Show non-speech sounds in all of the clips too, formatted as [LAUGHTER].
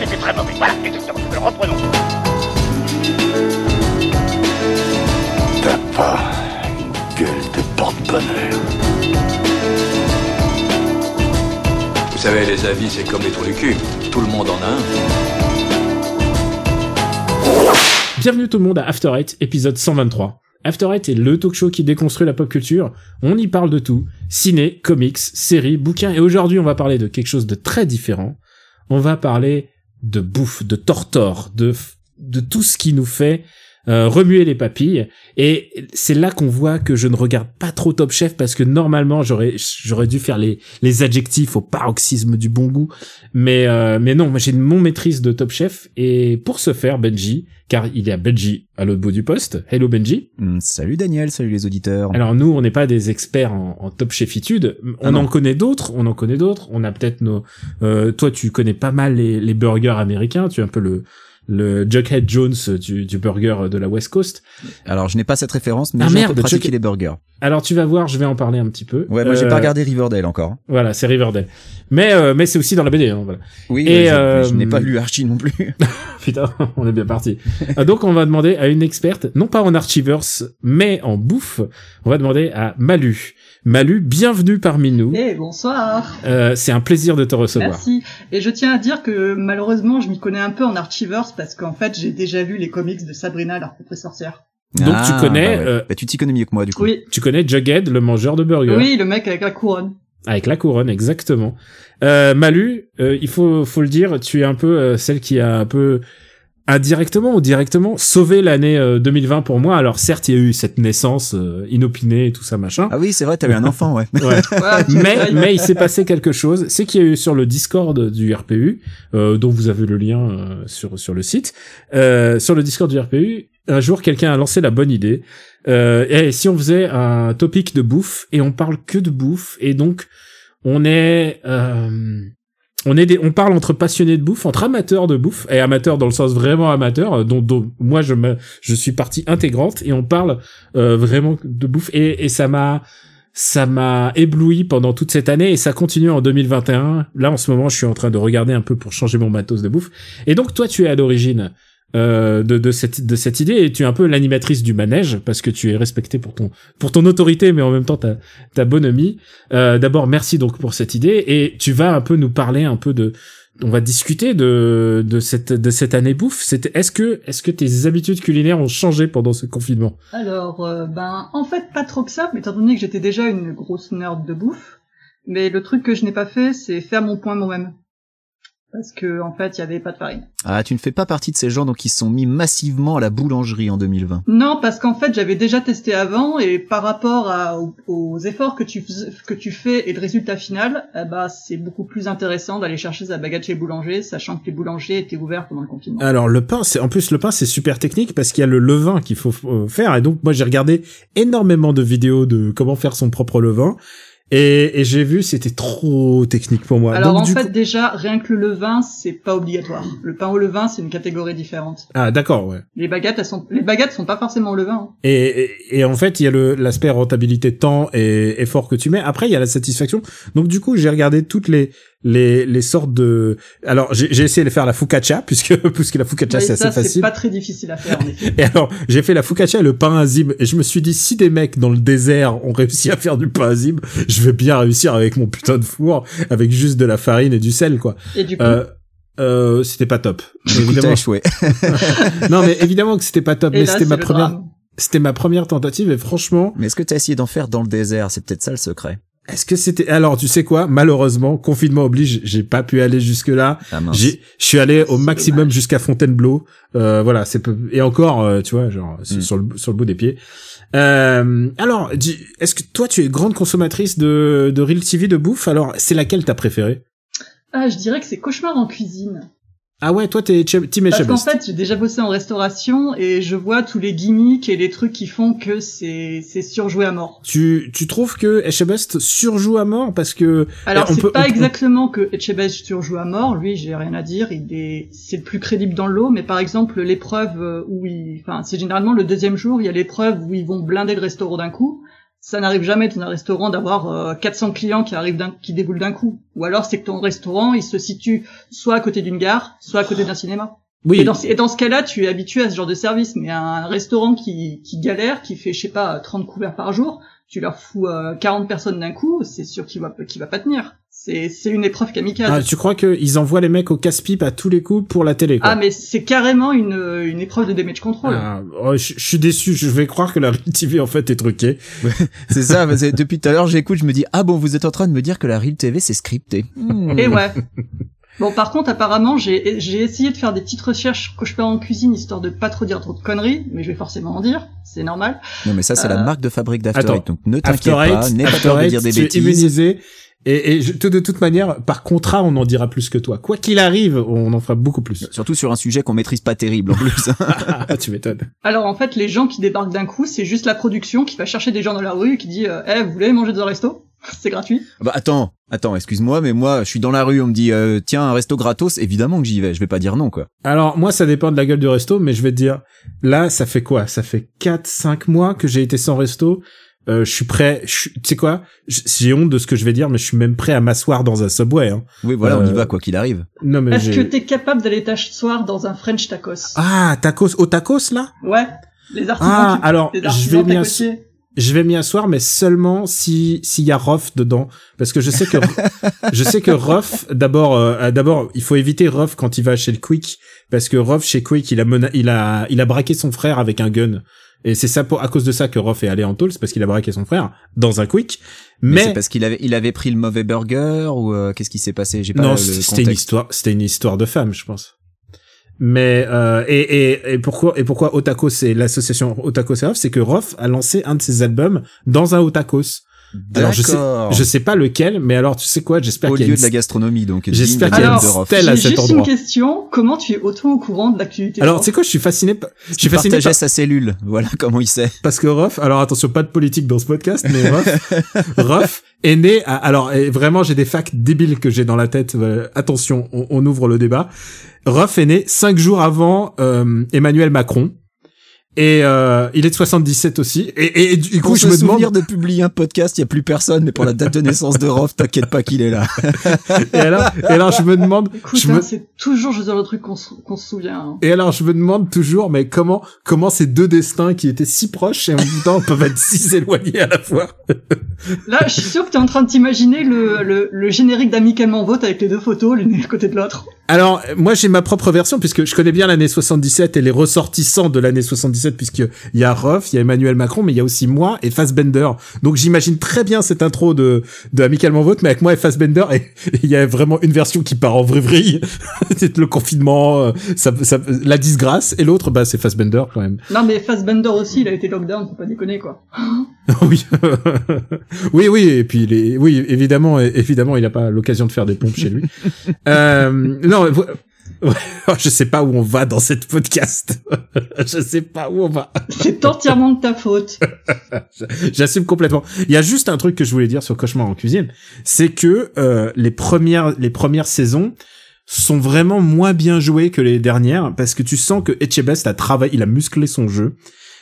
c'était très mauvais. Voilà, exactement. Reprenons. T'as pas une gueule de porte-bonheur. Vous savez, les avis, c'est comme les trous du cul. Tout le monde en a un. Bienvenue tout le monde à After Eight, épisode 123. After Eight est le talk show qui déconstruit la pop culture. On y parle de tout. Ciné, comics, séries, bouquins. Et aujourd'hui, on va parler de quelque chose de très différent. On va parler de bouffe, de tortor, de, de tout ce qui nous fait euh, remuer les papilles. Et c'est là qu'on voit que je ne regarde pas trop Top Chef parce que normalement j'aurais j'aurais dû faire les les adjectifs au paroxysme du bon goût. Mais euh, mais non, moi j'ai mon maîtrise de Top Chef et pour ce faire Benji, car il y a Benji à l'autre bout du poste. Hello Benji. Mm, salut Daniel, salut les auditeurs. Alors nous, on n'est pas des experts en, en Top Chefitude. On Ah en non. connaît d'autres. On en connaît d'autres. On a peut-être nos. euh, toi, tu connais pas mal les, les burgers américains. Tu es un peu le le Jughead Jones du, du burger de la West Coast. Alors je n'ai pas cette référence, mais Ah, j'ai pratiqué Chuck- les burgers. Alors tu vas voir, je vais en parler un petit peu. Ouais, moi j'ai Euh, pas regardé Riverdale encore. Voilà, c'est Riverdale. Mais euh, mais c'est aussi dans la BD. Hein, voilà. Oui, Et, mais je, euh, je n'ai pas lu Archie non plus. [LAUGHS] [LAUGHS] Putain, on est bien parti. Ah, Donc on va demander à une experte, non pas en Archiverse, mais en bouffe. On va demander à Malu. Malu, bienvenue parmi nous. Eh bonsoir. Euh, c'est un plaisir de te recevoir. Merci. Et je tiens à dire que malheureusement, je m'y connais un peu en Archiverse parce qu'en fait, j'ai déjà lu les comics de Sabrina la propre sorcière. Donc, tu connais, Bah, ouais. euh, Bah, tu t'y connais mieux que moi du coup. Oui. Tu connais Jughead, le mangeur de burgers Oui, le mec avec la couronne. Avec la couronne, exactement. Euh, Malu, euh, il faut, faut le dire, tu es un peu euh, celle qui a un peu indirectement ou directement sauvé l'année euh, 2020 pour moi. Alors certes, il y a eu cette naissance euh, inopinée et tout ça machin. Ah oui, c'est vrai, t'as eu un enfant, ouais. [LAUGHS] Mais mais il s'est passé quelque chose, c'est qu'il y a eu sur le Discord du RPU, euh, dont vous avez le lien euh, sur sur le site, euh, sur le Discord du RPU, un jour quelqu'un a lancé la bonne idée. Euh, et si on faisait un topic de bouffe et on parle que de bouffe et donc on est euh, on est des, on parle entre passionnés de bouffe, entre amateurs de bouffe et amateurs dans le sens vraiment amateur, euh, dont, dont moi je me, je suis partie intégrante et on parle euh, vraiment de bouffe et, et ça m'a ça m'a ébloui pendant toute cette année et ça continue en 2021. Là en ce moment, je suis en train de regarder un peu pour changer mon matos de bouffe. Et donc toi, tu es à l'origine euh, de, de cette de cette idée et tu es un peu l'animatrice du manège parce que tu es respectée pour ton pour ton autorité, mais en même temps ta ta bonhomie. Euh, D'abord, merci donc pour cette idée et tu vas un peu nous parler un peu de on va discuter de de cette de cette année bouffe. Est-ce que est-ce que tes habitudes culinaires ont changé pendant ce confinement? Alors, euh, ben, en fait, pas trop que ça, mais étant donné que j'étais déjà une grosse nerd de bouffe. Mais le truc que je n'ai pas fait, c'est faire mon point moi-même. Parce que, en fait, il y avait pas de farine. Ah, tu ne fais pas partie de ces gens donc qui se sont mis massivement à la boulangerie en 2020. Non, parce qu'en fait, j'avais déjà testé avant et par rapport à, aux, aux efforts que tu, fais- que tu fais et le résultat final, eh ben, c'est beaucoup plus intéressant d'aller chercher sa baguette chez le boulanger, sachant que les boulangers étaient ouverts pendant le confinement. Alors le pain, c'est en plus le pain c'est super technique parce qu'il y a le levain qu'il faut euh, faire et donc moi j'ai regardé énormément de vidéos de comment faire son propre levain et, et j'ai vu c'était trop technique pour moi. Alors donc, en du fait, coup- déjà, rien que le levain, c'est pas obligatoire. Le pain au levain, c'est une catégorie différente. ah d'accord ouais. Les baguettes, elles sont, les baguettes sont pas forcément au levain. hein. Et, et, et en fait il y a le l'aspect rentabilité temps et effort que tu mets. Après il y a la satisfaction. Donc du coup j'ai regardé toutes les les les sortes de. Alors j'ai j'ai essayé de faire la focaccia [LAUGHS] puisque puisque la focaccia c'est ça, assez c'est facile. pas très difficile à faire, en effet. Et alors, j'ai fait la focaccia et le pain azim. Et je me suis dit, si des mecs dans le désert ont réussi à faire du pain azim, je vais bien réussir avec mon putain de four, avec juste de la farine et du sel, quoi. Et du coup, Euh, euh, c'était pas top. Évidemment. échoué. [LAUGHS] non, mais évidemment que c'était pas top. et mais c'était c'est ma première, c'était ma première tentative et franchement, Mais est-ce que t'as essayé d'en faire dans le désert? C'est peut-être ça le secret. Est-ce que c'était, alors, tu sais quoi? Malheureusement, confinement oblige, j'ai pas pu aller jusque là. Ah je suis allé au maximum jusqu'à Fontainebleau. Euh, voilà, c'est peu, et encore, euh, tu vois, genre sur- Mm. sur le sur le bout des pieds. Euh, alors, dis- est-ce que toi, tu es grande consommatrice de de Real TV de bouffe? Alors, c'est laquelle t'as préférée? Ah, je dirais que c'est cauchemar en cuisine. Ah ouais, toi, t'es Team Parce qu'en fait, j'ai déjà bossé en restauration et je vois tous les gimmicks et les trucs qui font que c'est c'est surjoué à mort. Tu tu trouves que Etchebest surjoue à mort parce que Alors on c'est pas on exactement que Etchebest surjoue à mort, lui j'ai rien à dire, il est c'est le plus crédible dans l'eau, mais par exemple l'épreuve euh, où il, enfin c'est généralement le deuxième jour, il y a l'épreuve où ils vont blinder le restaurant d'un coup. Ça n'arrive jamais dans un restaurant d'avoir euh, 400 clients qui arrivent d'un, qui déboulent d'un coup. Ou alors c'est que ton restaurant, il se situe soit à côté d'une gare, soit à côté d'un cinéma. Oui. Et dans, et dans ce cas-là, tu es habitué à ce genre de service. Mais un restaurant qui, qui galère, qui fait, je sais pas, 30 couverts par jour, tu leur fous euh, 40 personnes d'un coup, c'est sûr qu'il va, qu'il va pas tenir. C'est, c'est une épreuve kamikaze. Ah, tu crois qu'ils envoient les mecs au casse-pipe à tous les coups pour la télé, quoi. Ah, mais c'est carrément une, une épreuve de damage control. Ah, oh, je je suis déçu, je vais croire que la Real TV en fait est truquée. [LAUGHS] C'est ça, depuis tout à l'heure, j'écoute, je me dis, ah bon, vous êtes en train de me dire que la Real TV, c'est scripté. Hmm. Et ouais. Bon, par contre, apparemment, j'ai j'ai essayé de faire des petites recherches que je fais en cuisine, histoire de pas trop dire trop de conneries, mais je vais forcément en dire, c'est normal. Non, mais ça, c'est la Euh, marque de fabrique d'After. Eight, donc ne t'inquiète After pas, n'aie pas peur de dire des tu es bêtises. immunisé. Et, et je- de, toute manière, par contrat, on en dira plus que toi. Quoi qu'il arrive, on en fera beaucoup plus. Surtout sur un sujet qu'on maîtrise pas terrible en plus. [LAUGHS] Ah, tu m'étonnes. Alors en fait, les gens qui débarquent d'un coup, c'est juste la production qui va chercher des gens dans la rue et qui dit euh, Eh, vous voulez manger dans un resto? [LAUGHS] C'est gratuit. bah attends, attends, excuse-moi, mais moi, je suis dans la rue, on me dit, euh, tiens, un resto gratos, évidemment que j'y vais, je vais pas dire non, quoi. Alors, moi, ça dépend de la gueule du resto, mais je vais te dire, là, ça fait quoi? Ça fait 4, 5 mois que j'ai été sans resto. Euh, je suis prêt, je suis- tu sais quoi? J'ai honte de ce que je vais dire, mais je suis même prêt à m'asseoir dans un subway, hein. Oui, voilà, on y Euh, va, quoi qu'il arrive. Non, mais Est-ce que t'es capable d'aller t'asseoir dans un French tacos? Ah, tacos, au tacos, là? Ouais. Les artisans. Ah, qui- alors, les je vais m'y tacotiers. Je vais m'y asseoir, mais seulement si s'il y a Ruff dedans, parce que je sais que [LAUGHS] je sais que Ruff, d'abord, euh, d'abord, il faut éviter Ruff quand il va chez le Quick, parce que Ruff chez Quick, il a mena- il a il a braqué son frère avec un gun, et c'est ça pour à cause de ça que Ruff est allé en tôle, c'est parce qu'il a braqué son frère dans un Quick. Mais, Mais, c'est parce qu'il avait, il avait pris le mauvais burger ou euh, qu'est-ce qui s'est passé? J'ai pas non, c'était une histoire, c'était une histoire de femme, je pense. Mais euh, et, et, et pourquoi et pourquoi Otakos c'est l'association Otakos et Ruff, c'est que Ruff a lancé un de ses albums dans un Otakos. Alors, je sais-. Je sais pas lequel, mais alors tu sais quoi, j'espère Au qu'il y a lieu une de la gastronomie, donc. J'espère qu'il y a une stèle à J'ai cet juste endroit. une question. Comment tu es autant au courant de l'actualité Alors Ruff tu sais quoi, je suis fasciné par- je suis fasciné partageait par- sa cellule. Voilà comment il sait. parce que Ruff, alors attention, pas de politique dans ce podcast, mais Ruff, [LAUGHS] Ruff est né à, alors et vraiment j'ai des facts débiles que j'ai dans la tête, euh, attention, on, on ouvre le débat. Ruff est né cinq jours avant euh, Emmanuel Macron. Et euh, il est de 77 aussi. Et, et du coup, Pour je me demande. souvenir de publier un podcast, il y a plus personne, mais pour la date de naissance de Roth, t'inquiète pas qu'il est là. [LAUGHS] Et alors, et alors, je me demande. Écoute, hein, me- c'est toujours je veux dire le truc qu'on se, qu'on se souvient. hein. Et alors, je me demande toujours, mais comment, comment ces deux destins qui étaient si proches et en même temps peuvent être si éloignés à la fois. [LAUGHS] Là, je suis sûr que t'es en train de t'imaginer le, le, le générique d'Amicalement Vote avec les deux photos, l'une à côté de l'autre. Alors, moi, j'ai ma propre version puisque je connais bien l'année 77 et les ressortissants de l'année 77 puisque il y a Ruff, il y a Emmanuel Macron, mais il y a aussi moi et Fassbender. Donc, j'imagine très bien cette intro de, de Amicalement Vote, mais avec moi et Fassbender et il y a vraiment une version qui part en vrille [LAUGHS] c'est le confinement, euh, ça, ça, la disgrâce et l'autre, bah, c'est Fassbender quand même. Non, mais Fassbender aussi, il a été lockdown, faut pas déconner, quoi. [LAUGHS] oui, [LAUGHS] oui, oui, et puis les, oui, évidemment, évidemment, il n'a pas l'occasion de faire des pompes chez lui. euh, non, vous- [LAUGHS] je sais pas où on va dans cette podcast. [LAUGHS] je sais pas où on va. C'est entièrement de ta faute. J'assume complètement. Il y a juste un truc que je voulais dire sur Cauchemar en cuisine, c'est que euh, les premières, les premières saisons sont vraiment moins bien jouées que les dernières parce que tu sens que Etchebest a travaillé, il a musclé son jeu.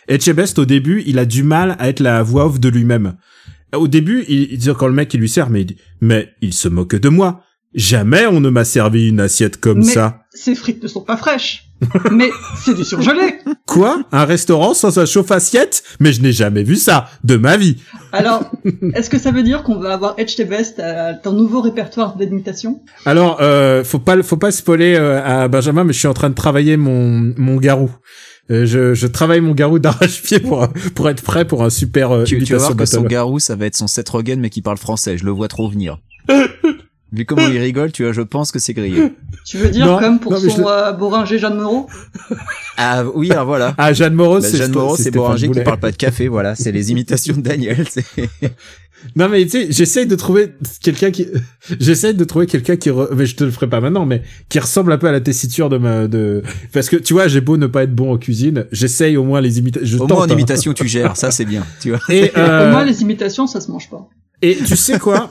Etchebest au début, il a du mal à être la voix off de lui-même. Au début, il, il dit quand le mec il lui sert, mais il dit, mais il se moque de moi. Jamais on ne m'a servi une assiette comme Mais- ça. Ces frites ne sont pas fraîches. mais c'est du surgelé. Quoi? Un restaurant sans un chauffe-assiette? Mais je n'ai jamais vu ça de ma vie. Alors, est-ce que ça veut dire qu'on va avoir Edge the Best à ton nouveau répertoire d'imitation Alors, euh, faut pas, faut pas spoiler euh, à Benjamin, mais je suis en train de travailler mon mon garou. Euh, je, je travaille mon garou [LAUGHS] d'arrache-pied pour pour être prêt pour un super euh, Tu, tu vas voir que son garou, ça va être son Seth Rogen, mais qui parle français. Je le vois trop venir. [LAUGHS] Vu comment il rigole, tu vois, je pense que c'est grillé. Tu veux dire Non, comme pour non, son je- euh, Boringer Jeanne Moreau Ah oui, alors voilà. Ah, Jeanne Moreau, Bah, c'est Jeanne Moreau, c'est Boranger qui parle pas de café, voilà. C'est les imitations de Daniel. c'est- [LAUGHS] Non mais tu sais, j'essaye de trouver quelqu'un qui, j'essaye de trouver quelqu'un qui, re- mais je te le ferai pas maintenant, mais qui ressemble un peu à la tessiture de ma, de, parce que tu vois, j'ai beau ne pas être bon en cuisine, j'essaye au moins les imitations. Au moins en imitation, tu gères. Ça, c'est bien, tu vois. Et, euh, [LAUGHS] Au moins, les imitations, ça se mange pas. Et tu sais quoi?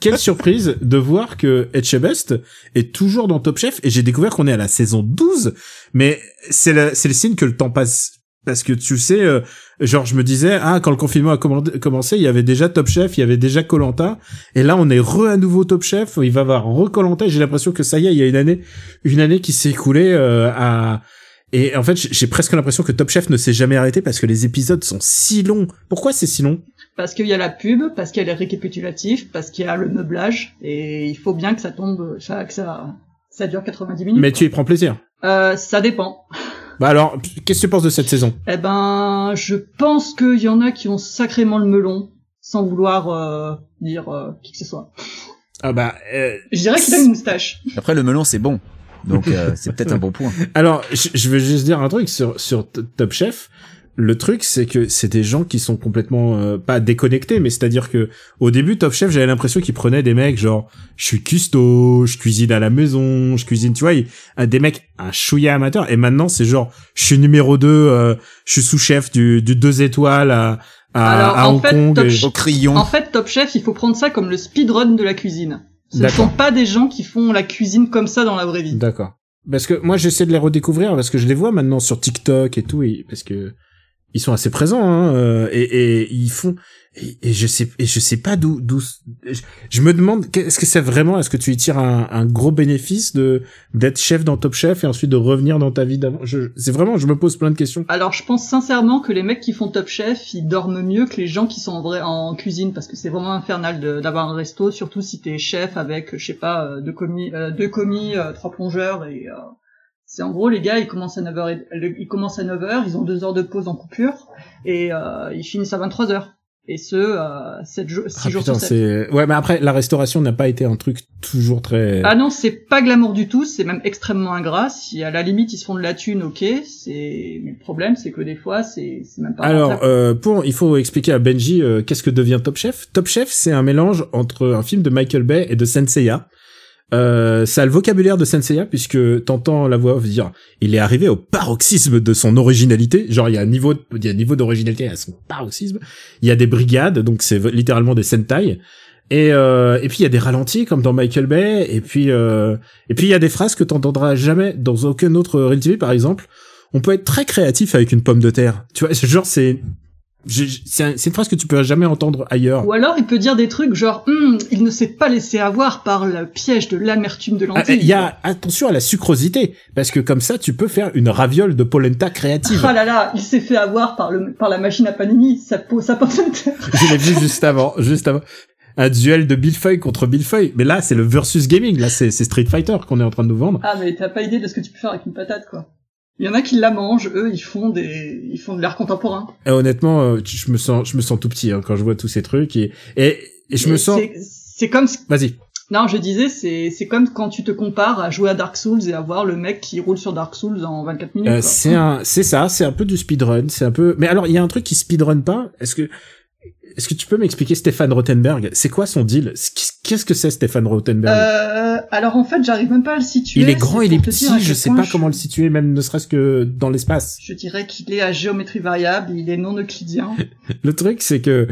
Quelle surprise de voir que Etchebest est toujours dans Top Chef et j'ai découvert qu'on est à la saison 12 mais c'est le c'est le signe que le temps passe parce que tu sais euh, Genre, je me disais, ah, quand le confinement a commencé, il y avait déjà Top Chef, il y avait déjà Colanta, et là, on est re à nouveau Top Chef. Il va avoir re Colanta. J'ai l'impression que ça y est, il y a une année, une année qui s'est écoulée euh, à. Et en fait, j'ai presque l'impression que Top Chef ne s'est jamais arrêté parce que les épisodes sont si longs. Pourquoi c'est si long? Parce qu'il y a la pub, parce qu'il y a les récapitulatifs, parce qu'il y a le meublage, et il faut bien que ça tombe, ça, que ça, ça dure 90 minutes. Mais tu y prends plaisir. Euh, ça dépend. Bah alors, qu'est-ce que tu penses de cette saison? Eh ben, je pense qu'il y en a qui ont sacrément le melon, sans vouloir euh, dire euh, qui que ce soit. Ah bah. euh, Je dirais qu'il a une moustache. Après, le melon, c'est bon. Donc, euh, c'est peut-être un [LAUGHS] bon point. Alors, je, je veux juste dire un truc sur sur Top Chef. Le truc, c'est que c'est des gens qui sont complètement euh, pas déconnectés, mais c'est-à-dire que au début, Top Chef, j'avais l'impression qu'ils prenaient des mecs genre, je suis custo, je cuisine à la maison, je cuisine, tu vois, euh, des mecs un chouïa amateur. Et maintenant, c'est genre, je suis numéro 2, euh, je suis sous-chef du du deux étoiles à à, Alors, à en Hong fait, Kong. Top et- Chef- Au crayon. En fait, Top Chef, il faut prendre ça comme le speedrun de la cuisine. Ce ne sont pas des gens qui font la cuisine comme ça dans la vraie vie. D'accord. Parce que moi j'essaie de les redécouvrir parce que je les vois maintenant sur TikTok et tout et parce que ils sont assez présents hein, euh, et, et ils font et, et je sais et je sais pas d'où d'où je, je me demande est-ce que c'est vraiment? Est-ce que tu y tires un, un gros bénéfice de d'être chef dans Top Chef et ensuite de revenir dans ta vie d'avant? C'est vraiment je me pose plein de questions. Alors, je pense sincèrement que les mecs qui font Top Chef, ils dorment mieux que les gens qui sont en vrai en cuisine parce que c'est vraiment infernal de- d'avoir un resto, surtout si t'es chef avec, je sais pas, euh, deux commis, euh, deux commis, euh, trois plongeurs et euh, c'est en gros les gars ils commencent à 9h et- le- ils commencent à 9h, ils ont deux heures de pause en coupure et euh, ils finissent à 23h. Et ce, euh, 7 jours, 6 ah jours putain sur 7. c'est ouais mais après la restauration n'a pas été un truc toujours très Ah non, c'est pas glamour du tout, c'est même extrêmement ingrat. Si à la limite ils se font de la thune, ok, c'est. Mais le problème, c'est que des fois, c'est c'est même pas. Alors, euh, pour, il faut expliquer à Benji euh, qu'est-ce que devient Top Chef? Top Chef, c'est un mélange entre un film de Michael Bay et de Senseiya. Euh, ça a le vocabulaire de Senseiya puisque t'entends la voix dire il est arrivé au paroxysme de son originalité. Genre il y a un niveau il y a un niveau d'originalité à son paroxysme. Il y a des brigades donc c'est littéralement des sentai. Et euh, et puis il y a des ralentis comme dans Michael Bay. Et puis euh, et puis il y a des phrases que t'entendras jamais dans aucun autre reality TV par exemple. On peut être très créatif avec une pomme de terre. Tu vois ce genre c'est c'est un- c'est une phrase que tu peux jamais entendre ailleurs Ou alors il peut dire des trucs genre Hum, il ne s'est pas laissé avoir par le piège de l'amertume de Ah, lentilles. Il y a attention à la sucrosité parce que comme ça tu peux faire une raviole de polenta créative. Ah là là, il s'est fait avoir par le par la machine à panini, sa peau, sa pomme de terre. [LAUGHS] Je l'ai vu juste avant, juste avant. Un duel de Billefeuille contre Billefeuille. Mais là, c'est le versus gaming. Là, c'est Street Fighter qu'on est en train de nous vendre. Ah mais t'as pas idée de ce que tu peux faire avec une patate quoi. Il y en a qui la mangent, eux ils font des ils font de l'art contemporain. Et honnêtement, euh, je me sens, je me sens tout petit hein, quand je vois tous ces trucs et et, et je me sens. c'est- comme Vas-y. Non, je disais, c'est c'est comme quand tu te compares à jouer à Dark Souls et à voir le mec qui roule sur Dark Souls en 24 minutes. Euh, c'est un, c'est ça, c'est un peu du speedrun, c'est un peu. Mais alors, il y a un truc qui speedrun pas? Est-ce que, est-ce que tu peux m'expliquer Stéphane Rothenberg? C'est quoi son deal? Qu'est-ce que c'est Stéphane Rothenberg? Euh, alors en fait, j'arrive même pas à le situer. Il est grand, il est petit, je sais pas comment le situer, même ne serait-ce que dans l'espace. Je dirais qu'il est à géométrie variable, il est non euclidien. [LAUGHS] Le truc, c'est que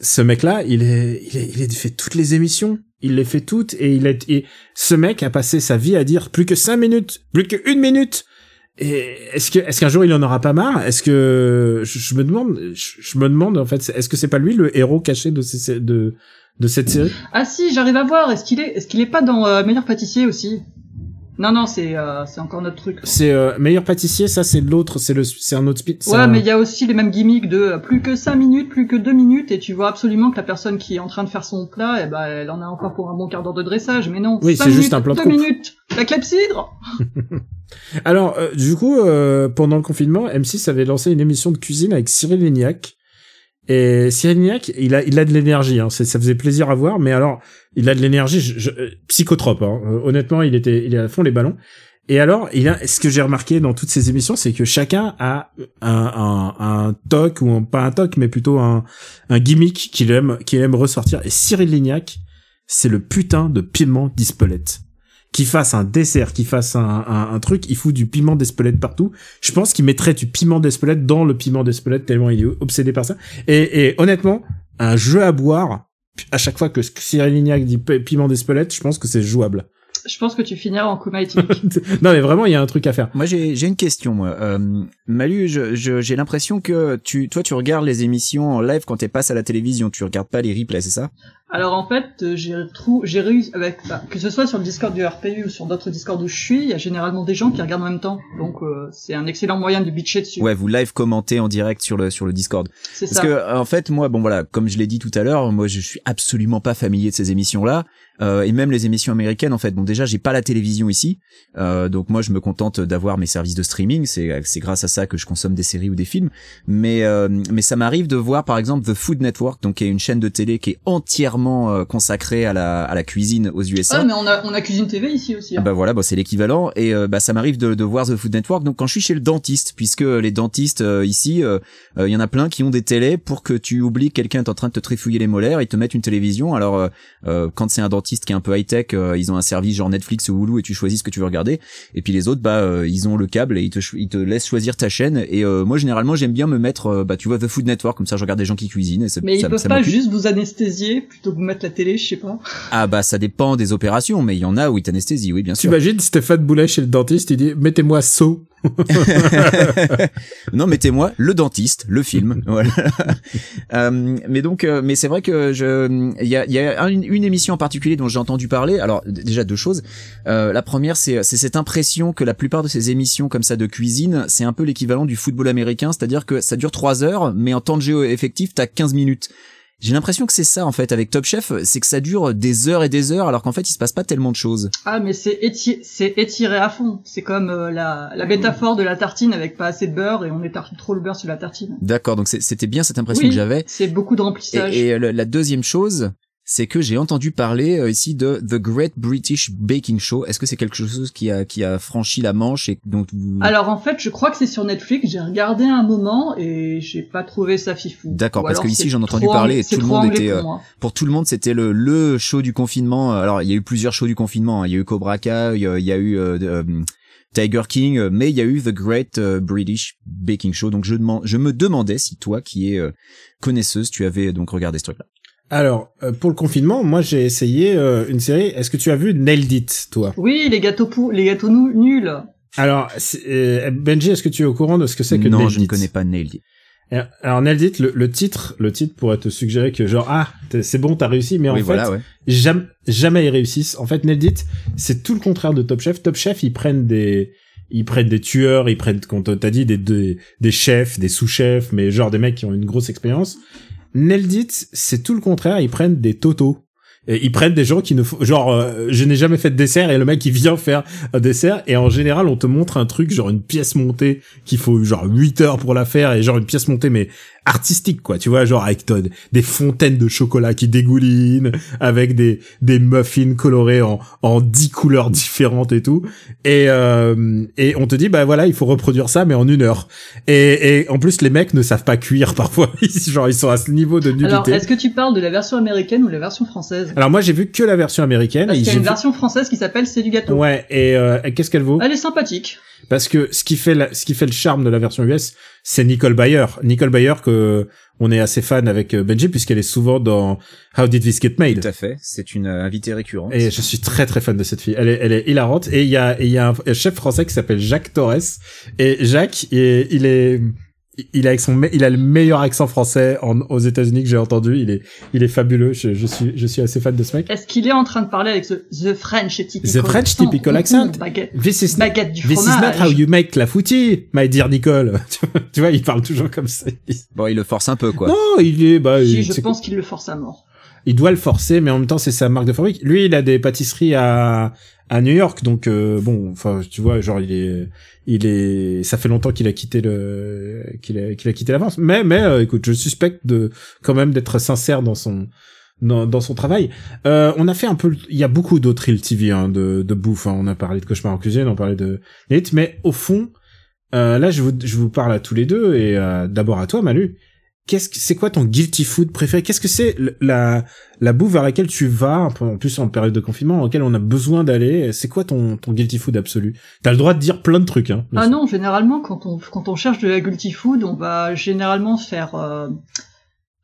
ce mec-là, il est, il est, il est- il fait toutes les émissions. Il les fait toutes et il est, et ce mec a passé sa vie à dire plus que cinq minutes, plus que une minute. Et est-ce que, est-ce qu'un jour il en aura pas marre? Est-ce que je, je me demande, je, je me demande en fait, est-ce que c'est pas lui le héros caché de ces, de de cette série? Ah si, j'arrive à voir. Est-ce qu'il est, est-ce qu'il est pas dans euh, Meilleur pâtissier aussi? Non, non, c'est euh, c'est encore notre truc. C'est euh, meilleur pâtissier, ça c'est l'autre, c'est le, c'est un autre speed. Ouais, un- mais il y a aussi les mêmes gimmicks de euh, plus que 5 minutes, plus que 2 minutes, et tu vois absolument que la personne qui est en train de faire son plat, eh ben, elle en a encore pour un bon quart d'heure de dressage, mais non. Oui, c'est juste un plan de deux coupe. minutes, la clepsydre [LAUGHS] Alors, euh, du coup, euh, pendant le confinement, M6 avait lancé une émission de cuisine avec Cyril Lignac. Et Cyril Lignac, il a, il a de l'énergie. Hein. Ça faisait plaisir à voir. Mais alors, il a de l'énergie euh, psychotrope. Hein. Euh, honnêtement, il était, il est à fond les ballons. Et alors, ce que j'ai remarqué dans toutes ces émissions, c'est que chacun a un, un, toc ou pas un toc, mais plutôt un, un gimmick qu'il aime, qu'il aime ressortir. Et Cyril Lignac, c'est le putain de piment d'Ispelette qu'il fasse un dessert, qu'il fasse un, un, un truc, il fout du piment d'Espelette partout. Je pense qu'il mettrait du piment d'Espelette dans le piment d'Espelette tellement il est obsédé par ça. Et, et honnêtement, un jeu à boire, à chaque fois que Cyril Lignac dit piment d'Espelette, je pense que c'est jouable. Je pense que tu finiras en coma éthylique. [LAUGHS] non mais vraiment, il y a un truc à faire. Moi, j'ai j'ai une question. Moi, euh, Malu, je- je- j'ai l'impression que tu, toi, tu regardes les émissions en live quand elles passent à la télévision. Tu regardes pas les replays, c'est ça? Alors en fait, euh, j'ai réussi avec bah, que ce soit sur le Discord du RPU ou sur d'autres Discords où je suis, il y a généralement des gens qui regardent en même temps. Donc euh, c'est un excellent moyen de bitcher dessus. Ouais, vous live commentez en direct sur le sur le Discord. c'est Parce ça. que en fait, moi, bon voilà, comme je l'ai dit tout à l'heure, moi, je suis absolument pas familier de ces émissions-là. Euh, et même les émissions américaines en fait bon déjà j'ai pas la télévision ici euh, donc moi je me contente d'avoir mes services de streaming c'est c'est grâce à ça que je consomme des séries ou des films mais euh, mais ça m'arrive de voir par exemple The Food Network donc qui est une chaîne de télé qui est entièrement euh, consacrée à la à la cuisine aux USA Ah mais on a on a Cuisine TV ici aussi. ah hein. bah voilà, bah c'est l'équivalent et euh, bah ça m'arrive de, de voir The Food Network. Donc quand je suis chez le dentiste, puisque les dentistes euh, ici, il euh, euh, y en a plein qui ont des télés pour que tu oublies que quelqu'un est en train de te trifouiller les molaires, ils te mettent une télévision. Alors euh, euh, quand c'est un dentiste qui est un peu high tech, ils ont un service genre Netflix ou Hulu et tu choisis ce que tu veux regarder. Et puis les autres, bah euh, ils ont le câble et ils te ils te laissent choisir ta chaîne. Et euh, moi généralement j'aime bien me mettre, euh, bah tu vois The Food Network comme ça je regarde des gens qui cuisinent et mais ça, ils peuvent ça pas juste vous anesthésier plutôt que vous mettre la télé, je sais pas. Ah bah ça dépend des opérations, mais il y en a où ils t'anesthésient, oui bien sûr. T'imagines Stéphane Boulet chez le dentiste, il dit mettez-moi saut. [LAUGHS] non, mettez-moi le dentiste, le film. [LAUGHS] voilà. [LAUGHS] Euh, mais donc, euh, mais c'est vrai que je, il y a, il y a une, une émission en particulier dont j'ai entendu parler. Alors déjà deux choses. Euh, la première, c'est c'est cette impression que la plupart de ces émissions comme ça de cuisine, c'est un peu l'équivalent du football américain, c'est-à-dire que ça dure trois heures, mais en temps de jeu effectif, t'as 15 minutes. J'ai l'impression que c'est ça en fait avec Top Chef, c'est que ça dure des heures et des heures, alors qu'en fait il se passe pas tellement de choses. Ah mais c'est éti- c'est étiré à fond. C'est comme euh, la la métaphore de la tartine avec pas assez de beurre et on étare trop le beurre sur la tartine. D'accord, donc c'était bien cette impression Oui, que j'avais. C'est beaucoup de remplissage. et, euh, la deuxième chose, c'est que j'ai entendu parler euh, ici de The Great British Baking Show. Est-ce que c'est quelque chose qui a qui a franchi la Manche et donc vous... Alors en fait, je crois que c'est sur Netflix. J'ai regardé un moment et j'ai pas trouvé ça fifou. D'accord, parce que ici, j'en ai entendu parler et tout le monde était, pour euh, pour tout le monde, c'était le le show du confinement. Alors il y a eu plusieurs shows du confinement. hein. Il y a eu Cobra Kai, il y a, il y a eu euh, euh, Tiger King, euh, mais il y a eu The Great euh, British Baking Show. Donc je je me demandais si toi, qui es euh, connaisseuse, tu avais donc regardé ce truc-là. Alors, euh, pour le confinement, moi j'ai essayé euh, une série. Est-ce que tu as vu Nailed It, toi? Oui, les gâteaux pou- les gâteaux nuls. Alors, euh, Benji, est-ce que tu es au courant de ce que c'est que non, Nailed je ne It? connais pas Nailed It. Alors, Nailed It, le, le titre, le titre pourrait te suggérer que genre ah, c'est bon, t'as réussi, mais en fait, voilà, ouais. jamais, jamais ils réussissent. En fait, Nailed It, c'est tout le contraire de Top Chef. Top Chef, ils prennent des, ils prennent des tueurs, ils prennent, comme t'as dit, des, des, des chefs, des sous-chefs, mais genre des mecs qui ont une grosse expérience. Nailed It, c'est tout le contraire, ils prennent des totos. Et ils prennent des gens qui ne font, genre, euh, je n'ai jamais fait de dessert et le mec il vient faire un dessert et en général on te montre un truc genre une pièce montée qu'il faut genre 8 heures pour la faire et genre une pièce montée mais artistique quoi. Tu vois genre avec des fontaines de chocolat qui dégoulinent avec des des muffins colorés en en 10 couleurs différentes et tout. Et euh, et on te dit bah voilà il faut reproduire ça mais en une heure. Et et en plus les mecs ne savent pas cuire [LAUGHS] parfois. Genre ils sont à ce niveau de Alors, nullité est-ce que tu parles de la version américaine ou la version française? Alors moi j'ai vu que la version américaine Parce qu'il y a une vu- version française qui s'appelle C'est du gâteau. ouais et, euh, qu'est-ce qu'elle vaut? Elle est sympathique. Parce que ce qui fait la- ce qui fait le charme de la version US, c'est Nicole Bayer. Nicole Bayer que on est assez fan avec euh, Benji puisqu'elle est souvent dans How Did This Get Made. Tout à fait. C'est une euh, invitée récurrente. Et je suis très très fan de cette fille. Elle est, elle est hilarante. Et il y a, il y a un, un chef français qui s'appelle Jacques Torres. Et Jacques, il est, il est, il a, avec son, il a le meilleur accent français en, aux États-Unis que j'ai entendu. Il est, il est fabuleux. Je, je suis, je suis assez fan de ce mec. Est-ce qu'il est en train de parler avec ce The French typical The French typical accent. Baguette, This is, baguette du this is not how you make la footy, my dear Nicole. [LAUGHS] Tu vois, il parle toujours comme ça. Bon, il le force un peu, quoi. Non, il est, bah, Si, il, je pense qu'il le force à mort. Il doit le forcer, mais en même temps, c'est sa marque de fabrique. Lui, il a des pâtisseries à, à New York, donc, euh, bon, enfin, tu vois, genre, il est, il est, ça fait longtemps qu'il a quitté le, qu'il a, qu'il a quitté l'avance. Mais, mais, euh, écoute, je suspecte de, quand même d'être sincère dans son, dans, dans son travail. Euh, on a fait un peu, il y a beaucoup d'autres Real TV, hein, de, de bouffe, hein. On a parlé de Cauchemar en cuisine, on parlait de mais au fond, euh, là, je vous, je vous parle à tous les deux, et euh, d'abord à toi, Malu. Qu'est-ce que c'est quoi ton guilty food préféré? Qu'est-ce que c'est la la bouffe vers laquelle tu vas en plus en période de confinement, auquel on a besoin d'aller? C'est quoi ton ton guilty food absolu? T'as le droit de dire plein de trucs, hein. Ah non, généralement, quand on, quand on cherche de la guilty food, on va généralement faire euh,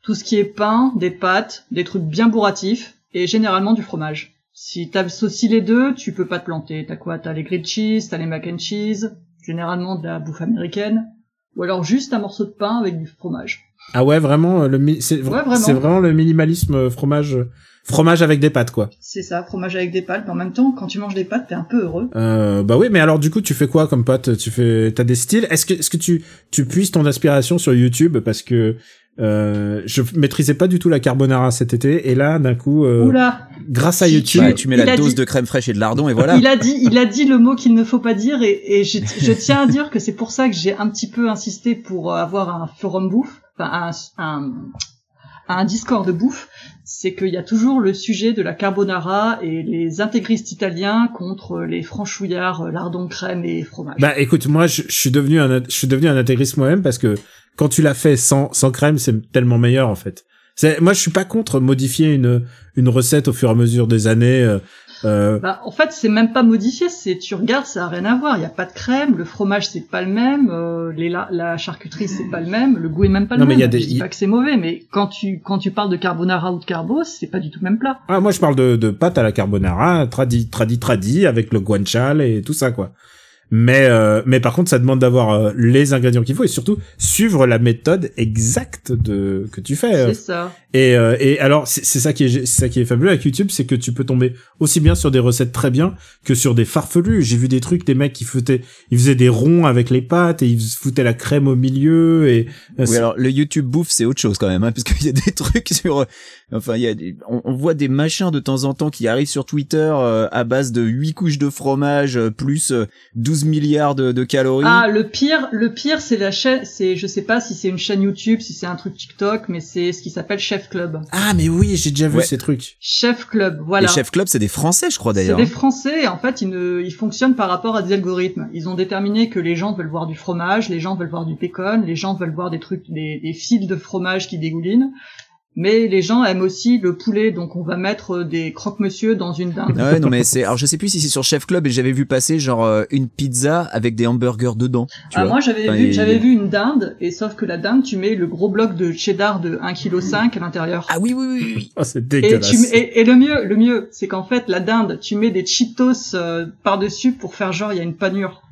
tout ce qui est pain, des pâtes, des trucs bien bourratifs, et généralement du fromage. Si t'associes les deux, tu peux pas te planter. T'as quoi? T'as les grilled cheese, t'as les mac and cheese, généralement de la bouffe américaine, ou alors juste un morceau de pain avec du fromage. Ah ouais, vraiment, euh, le mi- c'est Ouais, vraiment. c'est vraiment le minimalisme euh, fromage, euh, fromage avec des pâtes quoi. C'est ça, fromage avec des pâtes. Mais en même temps, quand tu manges des pâtes, t'es un peu heureux. Euh, bah oui, mais alors du coup, tu fais quoi comme pâte? Tu fais, t'as des styles? Est-ce que, est-ce que tu, tu puisses ton inspiration sur YouTube? Parce que euh, je maîtrisais pas du tout la carbonara cet été et là, d'un coup, euh, Oula, grâce à Tu- YouTube, tu mets il la a dose dit- de crème fraîche et de lardon et voilà. il a dit, il a dit le mot qu'il ne faut pas dire et, et je, je tiens à dire que c'est pour ça que j'ai un petit peu insisté pour avoir un forum bouffe, un, un, un Discord de bouffe. C'est qu'il y a toujours le sujet de la carbonara et les intégristes italiens contre les franchouillards euh, lardon crème et fromage. Bah écoute, moi je, suis devenu un je suis devenu un intégriste moi-même parce que quand tu l'as fait sans sans crème, c'est tellement meilleur en fait. Moi je suis pas contre modifier une une recette au fur et à mesure des années euh, Bah, en fait, c'est même pas modifié. C'est tu regardes, ça a rien à voir. Il y a pas de crème, le fromage c'est pas le même, euh, les la, la charcuterie c'est pas le même, le goût est même pas Non, le mais même. il y a des- Je dis pas que c'est mauvais, mais quand tu quand tu parles de carbonara ou de carbo, c'est pas du tout le même plat. ah, moi je parle de de pâte à la carbonara, tradi tradi tradi avec le guanciale et tout ça quoi. Mais euh, mais par contre ça demande d'avoir euh, les ingrédients qu'il faut et surtout suivre la méthode exacte de que tu fais. euh. C'est ça. Et, euh, et alors, c'est ça qui est, c'est ça qui est fabuleux avec YouTube, c'est que tu peux tomber aussi bien sur des recettes très bien que sur des farfelus. J'ai vu des trucs, des mecs qui faisaient, ils faisaient des ronds avec les pâtes et ils foutaient la crème au milieu et. euh, Oui, alors le YouTube bouffe, c'est autre chose quand même, hein, [LAUGHS] parce qu'il y a des trucs sur, euh, enfin, il y a, des, on, on voit des machins de temps en temps qui arrivent sur Twitter euh, à base de 8 couches de fromage euh, plus euh, 12 milliards de, de calories. Ah, le pire, le pire, c'est la chaîne. C'est, je sais pas si c'est une chaîne YouTube, si c'est un truc TikTok, mais c'est ce qui s'appelle Chef Club. Ah mais oui, j'ai déjà vu Ouais. ces trucs. Chef Club, voilà. Les Chef Club, c'est des Français, je crois C'est d'ailleurs. des hein. Français, et en fait, ils, ne, ils fonctionnent par rapport à des algorithmes. Ils ont déterminé que les gens veulent voir du fromage, les gens veulent voir du bacon, les gens veulent voir des trucs, des, des fils de fromage qui dégoulinent. Mais les gens aiment aussi le poulet, donc on va mettre des croque-monsieur dans une dinde. Ah ouais, non mais c'est, alors je sais plus si c'est sur Chef Club et j'avais vu passer genre euh, une pizza avec des hamburgers dedans. Tu Ah, vois. moi j'avais Enfin, vu, j'avais vu une dinde, et sauf que la dinde, tu mets le gros bloc de cheddar de 1,5 kg à l'intérieur. Ah oui, oui, oui, oui. Ah c'est Et, dégueulasse. tu, mets- et, et le mieux, le mieux, c'est qu'en fait, la dinde, tu mets des Cheetos euh, par-dessus pour faire genre il y a une panure.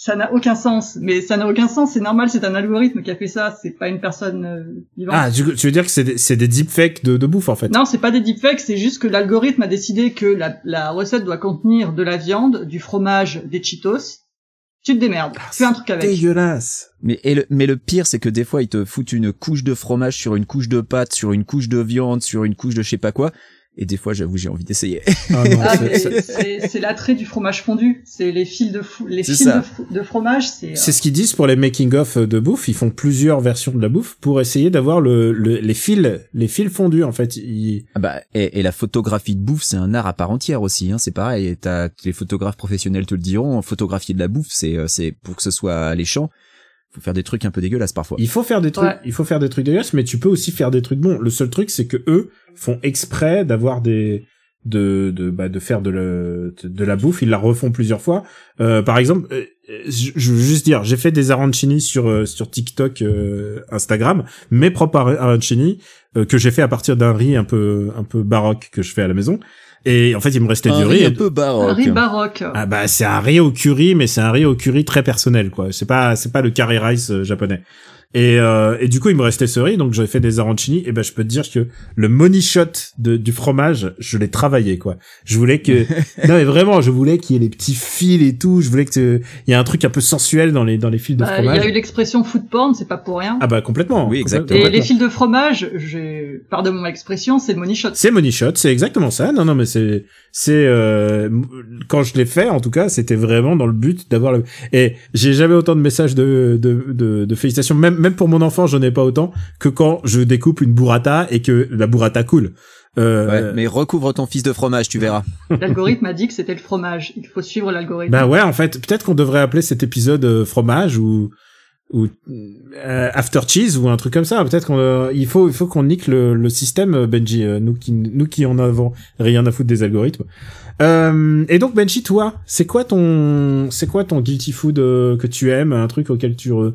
Ça n'a aucun sens, mais ça n'a aucun sens, c'est normal, c'est un algorithme qui a fait ça, c'est pas une personne euh, vivante. Ah, tu, veux dire que c'est des, c'est des deepfakes de, de bouffe en fait? Non, c'est pas des deepfakes, c'est juste que l'algorithme a décidé que la, la recette doit contenir de la viande, du fromage, des Cheetos. Tu te démerdes, fais un truc avec. Dégueulasse. Mais, et le, mais le pire, c'est que des fois, ils te foutent une couche de fromage sur une couche de pâte, sur une couche de viande, sur une couche de je sais pas quoi. Et des fois, j'avoue, j'ai envie d'essayer. Ah Ah, c'est- l'attrait du fromage fondu, c'est les fils de fou- les fils de, fromage, c'est euh, C'est ce qu'ils disent pour les making of de bouffe. Ils font plusieurs versions de la bouffe pour essayer d'avoir le, le- les fils, les fils fondus en fait. Ils- Ah bah, et, et la photographie de bouffe, c'est un art à part entière aussi. Hein, c'est pareil. T'as les photographes professionnels te le diront. Photographier de la bouffe, c'est euh, c'est pour que ce soit alléchant. Faut faire des trucs un peu dégueulasses parfois. Il faut faire des trucs, Ouais. il faut faire des trucs dégueulasses, mais tu peux aussi faire des trucs bons. Le seul truc, c'est que eux font exprès d'avoir des de de bah, de faire de la de la bouffe. Ils la refont plusieurs fois. Euh, par exemple, euh, je je veux juste dire, j'ai fait des arancini sur euh, sur TikTok, euh, Instagram, mes propres ar- arancini euh, que j'ai fait à partir d'un riz un peu un peu baroque que je fais à la maison. Et en fait, il me restait un du riz riz. un peu un baroque. riz baroque. ah bah c'est un riz au curry, mais c'est un riz au curry très personnel quoi. C'est pas c'est pas le curry rice euh, japonais. Et euh, et du coup il me restait ce riz, donc j'avais fait des arancini. Et ben je peux te dire que le money shot de, du fromage, je l'ai travaillé quoi. Je voulais que [LAUGHS] non mais vraiment, je voulais qu'il y ait les petits fils et tout. Je voulais que tu- il y ait un truc un peu sensuel dans les dans les fils de Bah, Il y fromage. a eu l'expression food porn, c'est pas pour rien. Ah bah complètement. Oui, exactement. Et complètement. les fils de fromage, j'ai, pardon mon expression, c'est le money shot. C'est money shot, c'est exactement ça. Non, non, mais c'est, c'est euh, quand je l'ai fait, en tout cas, c'était vraiment dans le but d'avoir le. Et j'ai jamais autant de messages de de, de, de félicitations, même même pour mon enfant, j'en ai pas autant que quand je découpe une burrata et que la burrata coule. Euh, Ouais, mais recouvre ton fils de fromage, tu verras. [LAUGHS] L'algorithme a dit que c'était le fromage. Il faut suivre l'algorithme. Bah ouais, en fait, peut-être qu'on devrait appeler cet épisode euh, fromage ou ou euh, after cheese ou un truc comme ça. Peut-être qu'on euh, il faut il faut qu'on nique le, le système Benji, euh, nous qui nous qui en avons rien à foutre des algorithmes. Euh, et donc Benji, toi, c'est quoi ton c'est quoi ton guilty food euh, que tu aimes, un truc auquel tu re-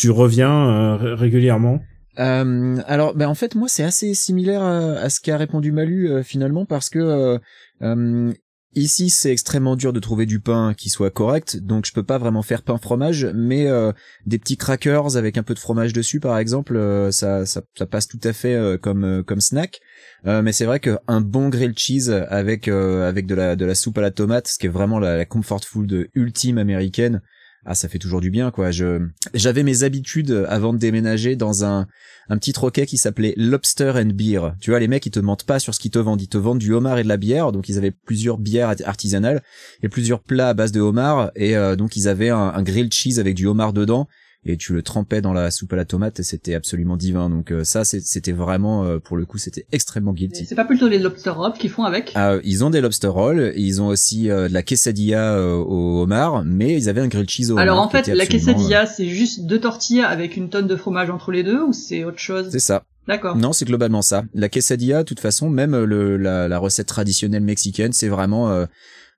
tu reviens euh, ré- régulièrement? Euh, alors, ben en fait, moi, c'est assez similaire à, à ce qu'a répondu Malu euh, finalement parce que euh, euh, ici, c'est extrêmement dur de trouver du pain qui soit correct, donc je peux pas vraiment faire pain fromage, mais euh, des petits crackers avec un peu de fromage dessus, par exemple, euh, ça, ça, ça passe tout à fait euh, comme euh, comme snack. Euh, mais c'est vrai qu'un bon grilled cheese avec euh, avec de la de la soupe à la tomate, ce qui est vraiment la, la comfort food ultime américaine, ah ça fait toujours du bien quoi. Je j'avais mes habitudes avant de déménager dans un un petit troquet qui s'appelait Lobster and Beer. Tu vois les mecs ils te mentent pas sur ce qu'ils te vendent, ils te vendent du homard et de la bière. Donc ils avaient plusieurs bières art- artisanales et plusieurs plats à base de homard et euh, donc ils avaient un, un grilled cheese avec du homard dedans et tu le trempais dans la soupe à la tomate et c'était absolument divin. Donc euh, ça c'était vraiment euh, pour le coup c'était extrêmement guilty. C'est pas plutôt les lobster rolls qu'ils font avec? Ah, ils ont des lobster rolls, ils ont aussi euh, de la quesadilla euh, au homard, mais ils avaient un grilled cheese au Alors homard en fait, la absolument, euh, quesadilla, c'est juste deux tortillas avec une tonne de fromage entre les deux ou c'est autre chose? C'est ça. D'accord. Non, c'est globalement ça. La quesadilla, de toute façon, même euh, le, la, la recette traditionnelle mexicaine, c'est vraiment euh,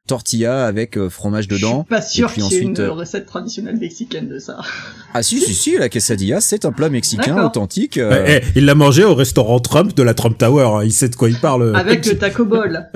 tortilla avec euh, fromage Je dedans. suis pas sûr qu'il y ait ensuite, une euh, recette traditionnelle mexicaine de ça. Ah si, si, si, la quesadilla, c'est un plat mexicain authentique. euh, Eh, eh, il l'a mangé au restaurant Trump de la Trump Tower. hein. Il sait de quoi il parle. Avec [LAUGHS] le taco ball.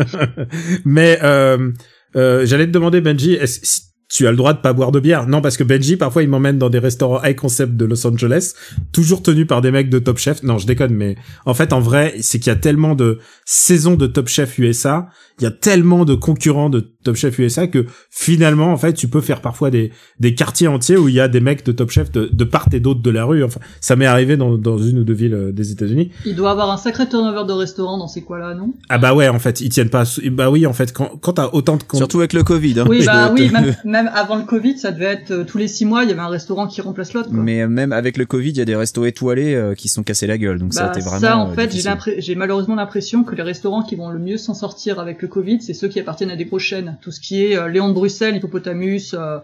Mais euh, euh, j'allais te demander, Benji, est-ce si tu as le droit de pas boire de bière Non, parce que Benji, parfois, il m'emmène dans des restaurants high concept de Los Angeles, toujours tenus par des mecs de Top Chef. Non, je déconne, mais en fait, en vrai, c'est qu'il y a tellement de saisons de Top Chef USA, il y a tellement de concurrents de Top Chef USA que finalement, en fait, tu peux faire parfois des des quartiers entiers où il y a des mecs de Top Chef de, de part et d'autre de la rue. Enfin, ça m'est arrivé dans dans une ou deux villes euh, des États-Unis. Il doit avoir un sacré turnover de restaurants dans ces coins-là, non? Ah bah ouais, en fait, ils tiennent pas. Bah oui, en fait, quand quand t'as autant de Surtout avec le Covid. Hein, Oui, [LAUGHS] bah oui, [LAUGHS] même, même avant le Covid, ça devait être euh, tous les six mois, il y avait un restaurant qui remplace l'autre. quoi. Mais même avec le Covid, il y a des restos étoilés euh, qui sont cassés la gueule, donc ça a Bah, été vraiment. ça, en euh, fait, j'ai difficile. l'impré- j'ai malheureusement l'impression que les restaurants qui vont le mieux s'en sortir avec le Covid, c'est ceux qui appartiennent à des grosses chaînes. Tout ce qui est euh, Léon de Bruxelles, Hippopotamus, euh,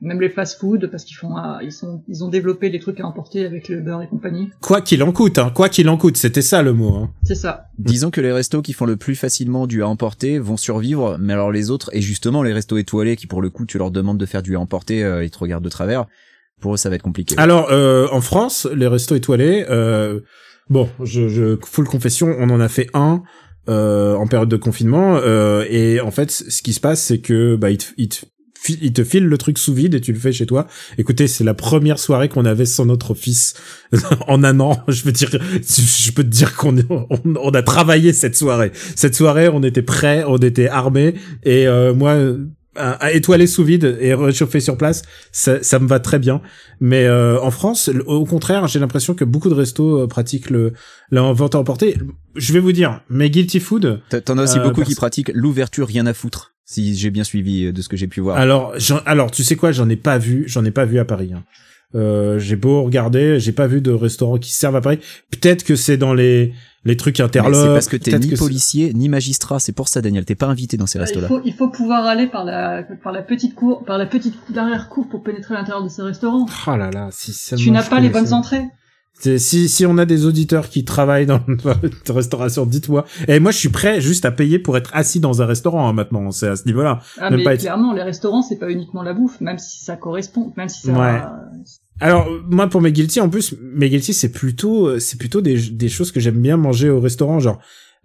même les fast-food, parce qu'ils font, ah, ils sont, ils ont développé des trucs à emporter avec le beurre et compagnie. quoi qu'il en coûte, hein, quoi qu'il en coûte, c'était ça le mot. Hein. C'est ça. Disons que les restos qui font le plus facilement du à emporter vont survivre, mais alors les autres, et justement les restos étoilés qui pour le coup tu leur demandes de faire du à emporter, euh, ils te regardent de travers, pour eux ça va être compliqué. Alors, euh, en France, les restos étoilés, euh, bon, je, je full confession, on en a fait un euh, en période de confinement, euh, et en fait, ce qui se passe, c'est que bah, il te, il te il te file le truc sous vide et tu le fais chez toi. Écoutez, c'est la première soirée qu'on avait sans notre fils [LAUGHS] en un an. [LAUGHS] Je veux dire, je peux te dire qu'on on, on a travaillé cette soirée. Cette soirée, on était prêts, on était armés, et euh, moi, à, étoiler sous vide et réchauffer sur place, ça, ça me va très bien. Mais euh, en France, au contraire, j'ai l'impression que beaucoup de restos euh, pratiquent le la vente à emporter. Je vais vous dire, mes guilty food. T'en- as aussi Euh, beaucoup qui pratiquent l'ouverture rien à foutre, si j'ai bien suivi euh, de ce que j'ai pu voir. Alors, alors, tu sais quoi, j'en ai pas vu, j'en ai pas vu à Paris. hein. Euh, j'ai beau regarder, j'ai pas vu de restaurants qui servent à Paris. Peut-être que c'est dans les les trucs interlopes. c'est parce que t'es ni que policier ni magistrat, c'est pour ça Daniel, t'es pas invité dans ces Il restos-là. faut, il faut pouvoir aller par la, par la petite cour, par la petite l'arrière-cour pour pénétrer à l'intérieur de ces restaurants. Oh là là, si seulement Tu n'as pas les bonnes entrées. Si, si on a des auditeurs qui travaillent dans [LAUGHS] la restauration, dites-moi. Et moi, je suis prêt juste à payer pour être assis dans un restaurant hein, maintenant. C'est à ce niveau-là. Ah, Même mais pas être- clairement, les restaurants, c'est pas uniquement la bouffe, même si ça correspond, même si ça. Ouais. Alors moi, pour mes guilty, en plus, mes guilty, c'est plutôt, euh, c'est plutôt des, des choses que j'aime bien manger au restaurant, genre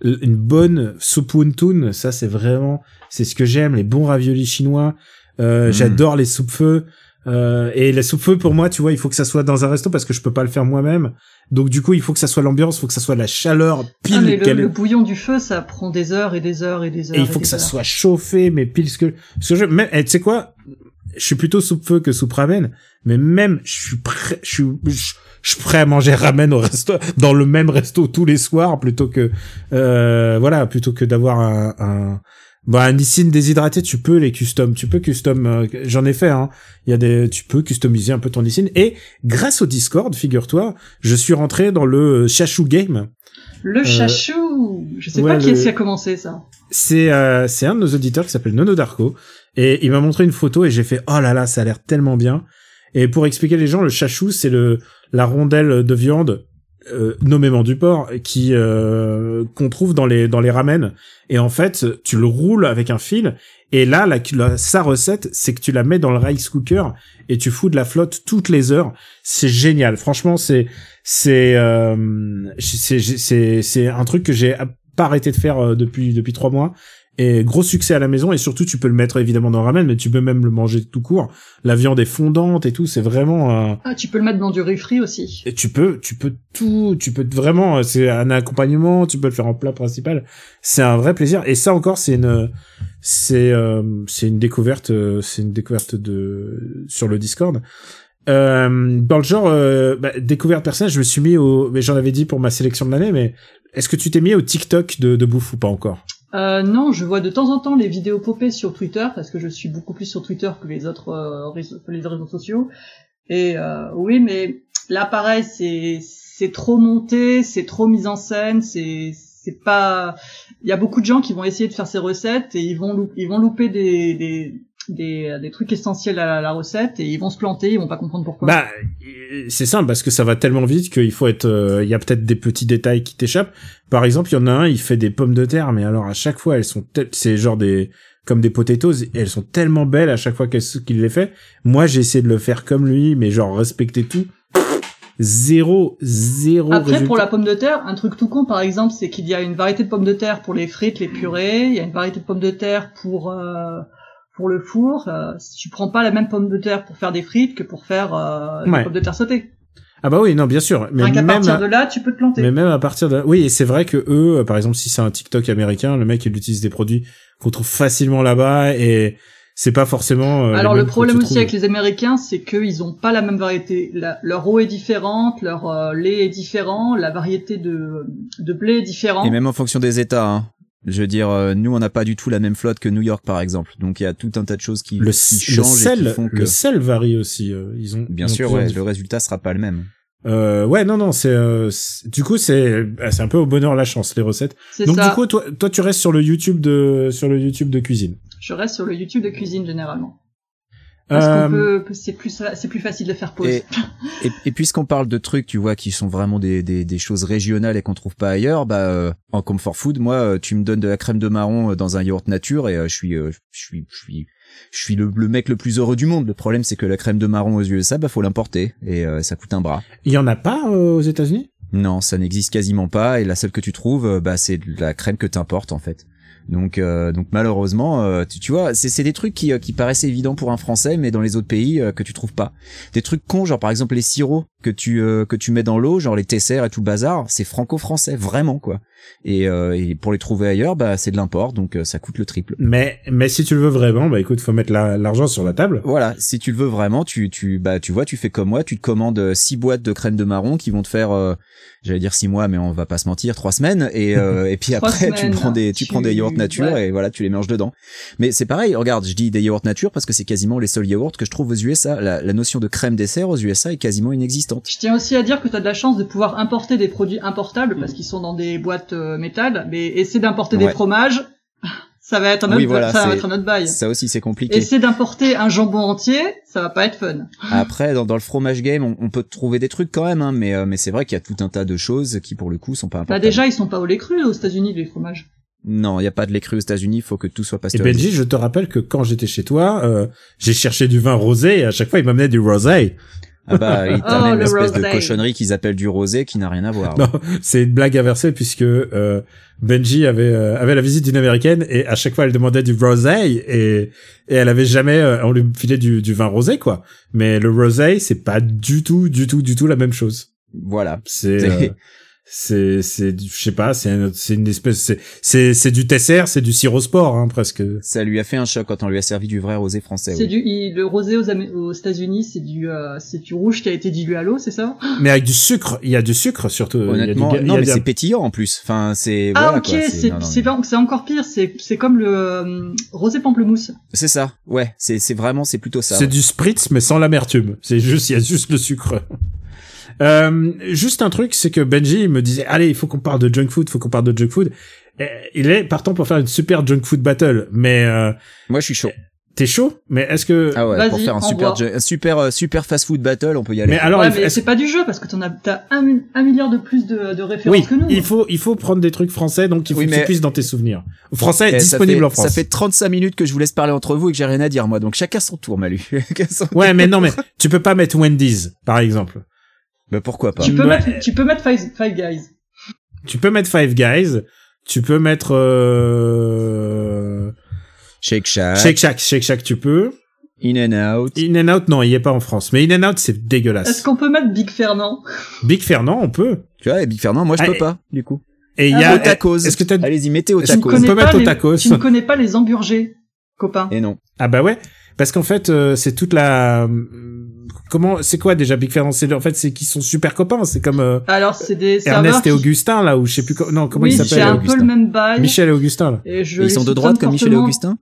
une bonne soupe wonton. Ça, c'est vraiment, c'est ce que j'aime. Les bons raviolis chinois. Euh, Mm. J'adore les soupes feu. Euh, et les soupes feu pour moi, tu vois, il faut que ça soit dans un resto parce que je peux pas le faire moi-même. Donc du coup, il faut que ça soit l'ambiance, il faut que ça soit la chaleur pile Ah, mais le, bouillon du feu, ça prend des heures et des heures et des heures. et il faut que ça heures. soit chauffé, mais pile ce que, ce que je, même, eh, tu sais quoi, je suis plutôt soupe feu que soupe ramen, mais même, je suis prêt, je suis, je, je suis prêt à manger ramen au resto, dans le même resto tous les soirs, plutôt que, euh, voilà, plutôt que d'avoir un, un, bah, un Nissin déshydraté, tu peux les custom, tu peux custom, euh, j'en ai fait, hein. Il y a des, tu peux customiser un peu ton Nissin. Et grâce au Discord, figure-toi, je suis rentré dans le Chachou Game. Le chachou Je sais Euh, ouais, pas qui le- est-ce qui a commencé ça. c'est euh, c'est un de nos auditeurs qui s'appelle Nono Darko et il m'a montré une photo et j'ai fait oh là là ça a l'air tellement bien et pour expliquer les gens le chachou c'est le la rondelle de viande euh, nommément du porc qui euh, qu'on trouve dans les dans les ramen. Et en fait tu le roules avec un fil et là la, sa recette c'est que tu la mets dans le rice cooker et tu fous de la flotte toutes les heures. C'est génial. Franchement c'est c'est euh, c'est c'est c'est un truc que j'ai pas arrêté de faire euh, depuis depuis trois mois et gros succès à la maison et surtout tu peux le mettre évidemment dans le ramen mais tu peux même le manger tout court la viande est fondante et tout c'est vraiment euh, Ah, tu peux le mettre dans du riz frit aussi. et tu peux, tu peux tout, tu peux vraiment, euh, c'est un accompagnement, tu peux le faire en plat principal. C'est un vrai plaisir. Et ça encore, c'est une, c'est, euh, c'est une découverte, euh, c'est une découverte de sur le Discord. Euh, dans le genre euh, bah, découverte personnelle, je me suis mis au, mais j'en avais dit pour ma sélection de l'année, mais est-ce que tu t'es mis au TikTok de, de bouffe ou pas encore? Euh, non, je vois de temps en temps les vidéos popées sur Twitter parce que je suis beaucoup plus sur Twitter que les autres euh, réseaux, les sociaux. Et euh, oui, mais là, pareil, c'est c'est trop monté, c'est trop mis en scène, c'est c'est pas. Il y a beaucoup de gens qui vont essayer de faire ces recettes et ils vont ils vont louper des des, des trucs essentiels à la, recette et ils vont se planter, ils vont pas comprendre pourquoi. Bah, euh, c'est simple parce que ça va tellement vite qu'il faut être. euh, Il y a peut-être des petits détails qui t'échappent. Par exemple, il y en a un, il fait des pommes de terre, mais alors à chaque fois, elles sont c'est genre des comme des potatoes, et elles sont tellement belles à chaque fois qu'il les fait. Moi, j'ai essayé de le faire comme lui, mais genre respecter tout. Zéro, zéro Après, résultat. pour la pomme de terre, un truc tout con, par exemple, c'est qu'il y a une variété de pommes de terre pour les frites, les purées. Il y a une variété de pommes de terre pour euh, pour le four. Euh, tu prends pas la même pomme de terre pour faire des frites que pour faire euh, Ouais. des pommes de terre sautées. Ah bah oui, non, bien sûr. Mais même, partir de là, tu peux te planter. mais même à partir de, oui, et c'est vrai que eux, euh, par exemple, si c'est un TikTok américain, le mec il utilise des produits qu'on trouve facilement là-bas et c'est pas forcément. euh, Alors le problème aussi trouves. avec les Américains, c'est qu'ils ont pas la même variété. La- leur eau est différente, leur euh, lait est différent, la variété de, de blé est différente. Et même en fonction des États. Hein. Je veux dire, euh, nous, on n'a pas du tout la même flotte que New York, par exemple. Donc, il y a tout un tas de choses qui, le, qui le changent et qui sel, font que, le sel varie aussi. euh, ils ont bien ils ont sûr, ouais, le résultat sera pas le même. Euh, ouais, non, non, c'est euh, du coup c'est bah, c'est un peu au bonheur la chance les recettes. C'est Donc ça. du coup, toi, toi, tu restes sur le YouTube de sur le YouTube de cuisine. Je reste sur le YouTube de cuisine généralement. Parce Euh, qu'on peut, c'est plus, c'est plus facile de faire pause. Et, et, et puisqu'on parle de trucs, tu vois, qui sont vraiment des, des, des choses régionales et qu'on trouve pas ailleurs, bah euh, en comfort food, moi, euh, tu me donnes de la crème de marron euh, dans un yaourt nature et euh, je suis, euh, je suis, je suis, je suis le, le mec le plus heureux du monde. Le problème, c'est que la crème de marron aux USA, bah faut l'importer et euh, ça coûte un bras. Il y en a pas euh, aux États-Unis? Non, ça n'existe quasiment pas et la seule que tu trouves, euh, bah c'est de la crème que t'importes en fait. Donc, euh, donc malheureusement, euh, tu, tu vois, c'est c'est des trucs qui, euh, qui paraissent évidents pour un Français, mais dans les autres pays euh, que tu trouves pas. Des trucs cons, genre par exemple les sirops que tu euh, que tu mets dans l'eau, genre les tessers et tout le bazar, c'est franco-français vraiment quoi. Et, euh, et pour les trouver ailleurs, bah c'est de l'import, donc euh, ça coûte le triple. Mais mais si tu le veux vraiment, bah écoute, faut mettre la- l'argent sur la table. Voilà, si tu le veux vraiment, tu tu bah tu vois, tu fais comme moi, tu te commandes six boîtes de crème de marron qui vont te faire, euh, j'allais dire six mois, mais on va pas se mentir, trois semaines, et euh, et puis [LAUGHS] après tu prends des tu, tu- prends des yaourts nature ouais. et voilà, tu les mélanges dedans. Mais c'est pareil, regarde, je dis des yaourts nature parce que c'est quasiment les seuls yaourts que je trouve aux USA. La, la notion de crème dessert aux USA est quasiment inexistante. Je tiens aussi à dire que tu as de la chance de pouvoir importer des produits importables parce qu'ils sont dans des boîtes euh, métal, mais essayer d'importer des fromages, [LAUGHS] ça va être un autre, Oui, voilà, ça va être un autre bail. Ça aussi c'est compliqué. Essayer d'importer un jambon entier, ça va pas être fun. [LAUGHS] Après, dans, dans le fromage game, on, on peut trouver des trucs quand même, hein, mais euh, mais c'est vrai qu'il y a tout un tas de choses qui pour le coup sont pas Bah importantes. déjà, ils sont pas au lait cru aux États-Unis les fromages. Non, il y a pas de lait cru aux États-Unis, il faut que tout soit Et pasteurisé. Benji, je te rappelle que quand j'étais chez toi, euh, j'ai cherché du vin rosé et à chaque fois il m'amenait du rosé. Ah bah, ils [LAUGHS] Oh, t'amènent le l'espèce de cochonnerie qu'ils appellent du rosé qui n'a rien à voir. Non, c'est une blague inversée puisque euh, Benji avait euh, avait la visite d'une américaine et à chaque fois elle demandait du rosé et et elle avait jamais euh, on lui filait du du vin rosé quoi. Mais le rosé c'est pas du tout du tout du tout la même chose. Voilà. C'est C'est- c'est je sais pas c'est un- c'est une espèce c'est c'est c'est du tesser c'est du sirop sport hein, presque. Ça lui a fait un choc quand on lui a servi du vrai rosé français. C'est oui. du, il- le rosé aux, aux États-Unis, c'est du, euh, c'est du rouge qui a été dilué à l'eau, c'est ça? Mais avec du sucre, il y a du sucre surtout. Il y a du Honnêtement, ga- il y non a mais du- c'est pétillant en plus. Enfin, c'est Ah voilà ok, quoi. c'est non, non, c'est encore pire, c'est c'est comme le euh, rosé pamplemousse. C'est ça. Ouais, c'est c'est vraiment c'est plutôt ça. C'est ouais. du spritz mais sans l'amertume. C'est juste il y a juste le sucre. Euh, juste un truc, c'est que Benji me disait allez, il faut qu'on parle de junk food, il faut qu'on parle de junk food. Et il est partant pour faire une super junk food battle, mais euh, Moi, je suis chaud. T'es chaud? Mais est-ce que Ah ouais, pour faire un super, un super, euh, super fast food battle, on peut y aller. Mais alors, ouais, mais c'est pas du jeu parce que t'en as, t'as un, mi- un milliard de plus de, de références oui, que nous. il faut il faut prendre des trucs français, donc il faut Oui, que tu puisses dans tes souvenirs. Français Eh, disponible fait- en France. Ça fait 35 minutes que je vous laisse parler entre vous et que j'ai rien à dire, moi. Donc chacun son tour, Malu. [LAUGHS] Ouais, mais non, mais tu peux pas mettre Wendy's, par exemple. Bah, pourquoi pas? Tu peux Ouais. mettre, tu peux mettre Five, Five Guys. Tu peux mettre Five Guys. Tu peux mettre euh... Shake Shack, Shake Shack. Shake Shack, tu peux. In and Out. In and Out, non, il y est pas en France. Mais In and Out, c'est Est-ce dégueulasse. qu'on peut mettre Big Fernand? Big Fernand, on peut. Tu vois, et Big Fernand, moi je Ah, peux et- pas, du coup. Et il Ah y a. Au tacos. Est-ce que t'as Allez-y, mettez au Est-ce Tu ne tacos. connais peut pas mettre au les- tacos Tu ne connais pas les hamburgers, copain. Et non. Ah bah ouais, parce qu'en fait euh, c'est toute la comment c'est quoi déjà Big Fernand C'est en fait c'est qu'ils sont super copains, c'est comme euh, Alors c'est des Ernest et qui- Augustin là ou je sais plus co- non comment oui, ils c'est s'appellent un Augustin peu le même bail. Michel et Augustin là. Et je ils sont de droite comme Michel et. Augustin?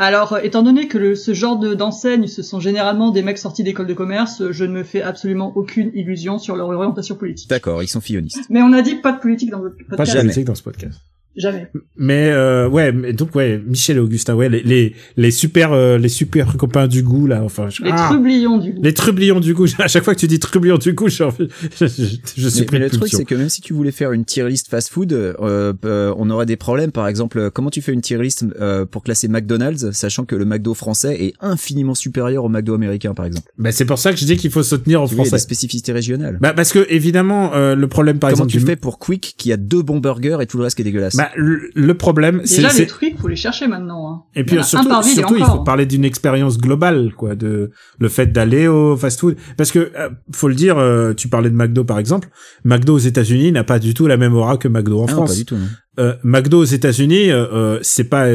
Alors, euh, étant donné que le, ce genre de- d'enseignes, ce sont généralement des mecs sortis d'école de commerce, je ne me fais absolument aucune illusion sur leur orientation politique. D'accord, ils sont fillonistes. Mais on a dit pas de politique dans votre Pas de podcast. Jamais. politique dans ce podcast. Jamais. Mais euh, ouais, mais donc ouais, Michel et Augustin, ouais, les les, les super euh, les super copains du goût là, enfin je- Les ah, trublions du goût. les trublions du goût. [LAUGHS] À chaque fois que tu dis trublions du goût, j'ai envie, [LAUGHS] je, je, je suis Mais, pris mais de le truc, c'est que même si tu voulais faire une tier list fast food, euh, euh, on aurait des problèmes. Par exemple, euh, comment tu fais une tier list euh, pour classer McDonald's, sachant que le McDo français est infiniment supérieur au McDo américain, par exemple? Bah c'est pour ça que je dis qu'il faut se tenir au Tu vois, il y a français. des spécificités régionales. Bah parce que évidemment euh, le problème par comment exemple tu du- fais pour Quick qui a deux bons burgers et tout le reste qui est dégueulasse? Bah, le, le problème c'est Déjà, c'est- les trucs, faut les chercher maintenant. Hein. Et puis surtout, il faut parler d'une expérience globale, quoi, de le fait d'aller au fast-food. Parce que euh, faut le dire, euh, tu parlais de McDo par exemple. McDo aux États-Unis n'a pas du tout la même aura que McDo en Ah non, France. pas du tout. Euh, McDo aux États-Unis, euh, euh, c'est pas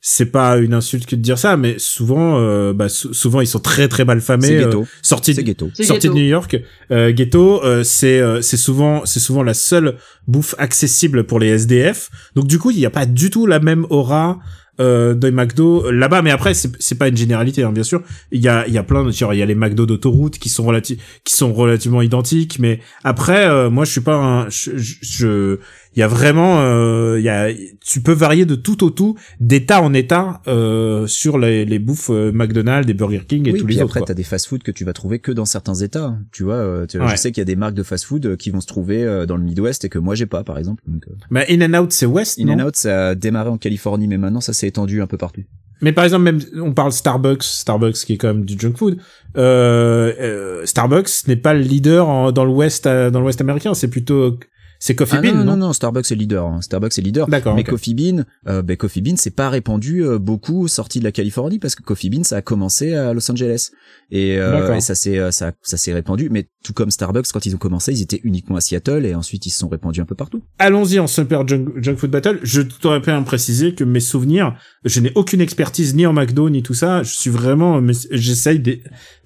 c'est pas une insulte que de dire ça, mais souvent, euh, bah, sou- souvent ils sont très très mal famés, C'est euh, ghetto. sortis C'est de, ghetto. C'est sortis de ghetto. New York. Euh, ghetto, euh, c'est euh, c'est souvent c'est souvent la seule bouffe accessible pour les SDF. Donc du coup, il n'y a pas du tout la même aura euh, des McDo là-bas. Mais après, c'est c'est pas une généralité, hein, bien sûr. Il y a il y a plein de genre, il y a les McDo d'autoroute qui sont relati- qui sont relativement identiques. Mais après, euh, moi, je suis pas un je, je- je il y a vraiment euh, il y a tu peux varier de tout au tout d'état en état euh, sur les, les bouffes euh, McDonald's, des Burger King et Oui, tous puis les après, autres. quoi. t'as des fast-food que tu vas trouver que dans certains États. Tu vois, euh, tu- Ouais. je sais qu'il y a des marques de fast-food euh, qui vont se trouver dans le Midwest et que moi j'ai pas, par exemple. Donc, euh, Mais In and Out, c'est West, In non and Out, ça a démarré en Californie, mais maintenant ça s'est étendu un peu partout. Mais par exemple, même on parle Starbucks, Starbucks qui est quand même du junk food. Euh, euh, Starbucks n'est pas le leader en- dans l'Ouest, dans l'Ouest américain. C'est plutôt c'est Coffee Ah Bean, non, non, non, non, Starbucks est leader. hein. Starbucks est leader. D'accord. Mais. Coffee Bean, euh, ben, Coffee Bean, c'est pas répandu euh, beaucoup sorti de la Californie parce que Coffee Bean, ça a commencé à Los Angeles et, euh, et ça s'est euh, ça, ça s'est répandu. Mais tout comme Starbucks, quand ils ont commencé, ils étaient uniquement à Seattle et ensuite ils se sont répandus un peu partout. Allons-y en super junk, junk food battle. Je t'aurais bien précisé que mes souvenirs, je n'ai aucune expertise ni en McDo ni tout ça. Je suis vraiment, mais j'essaye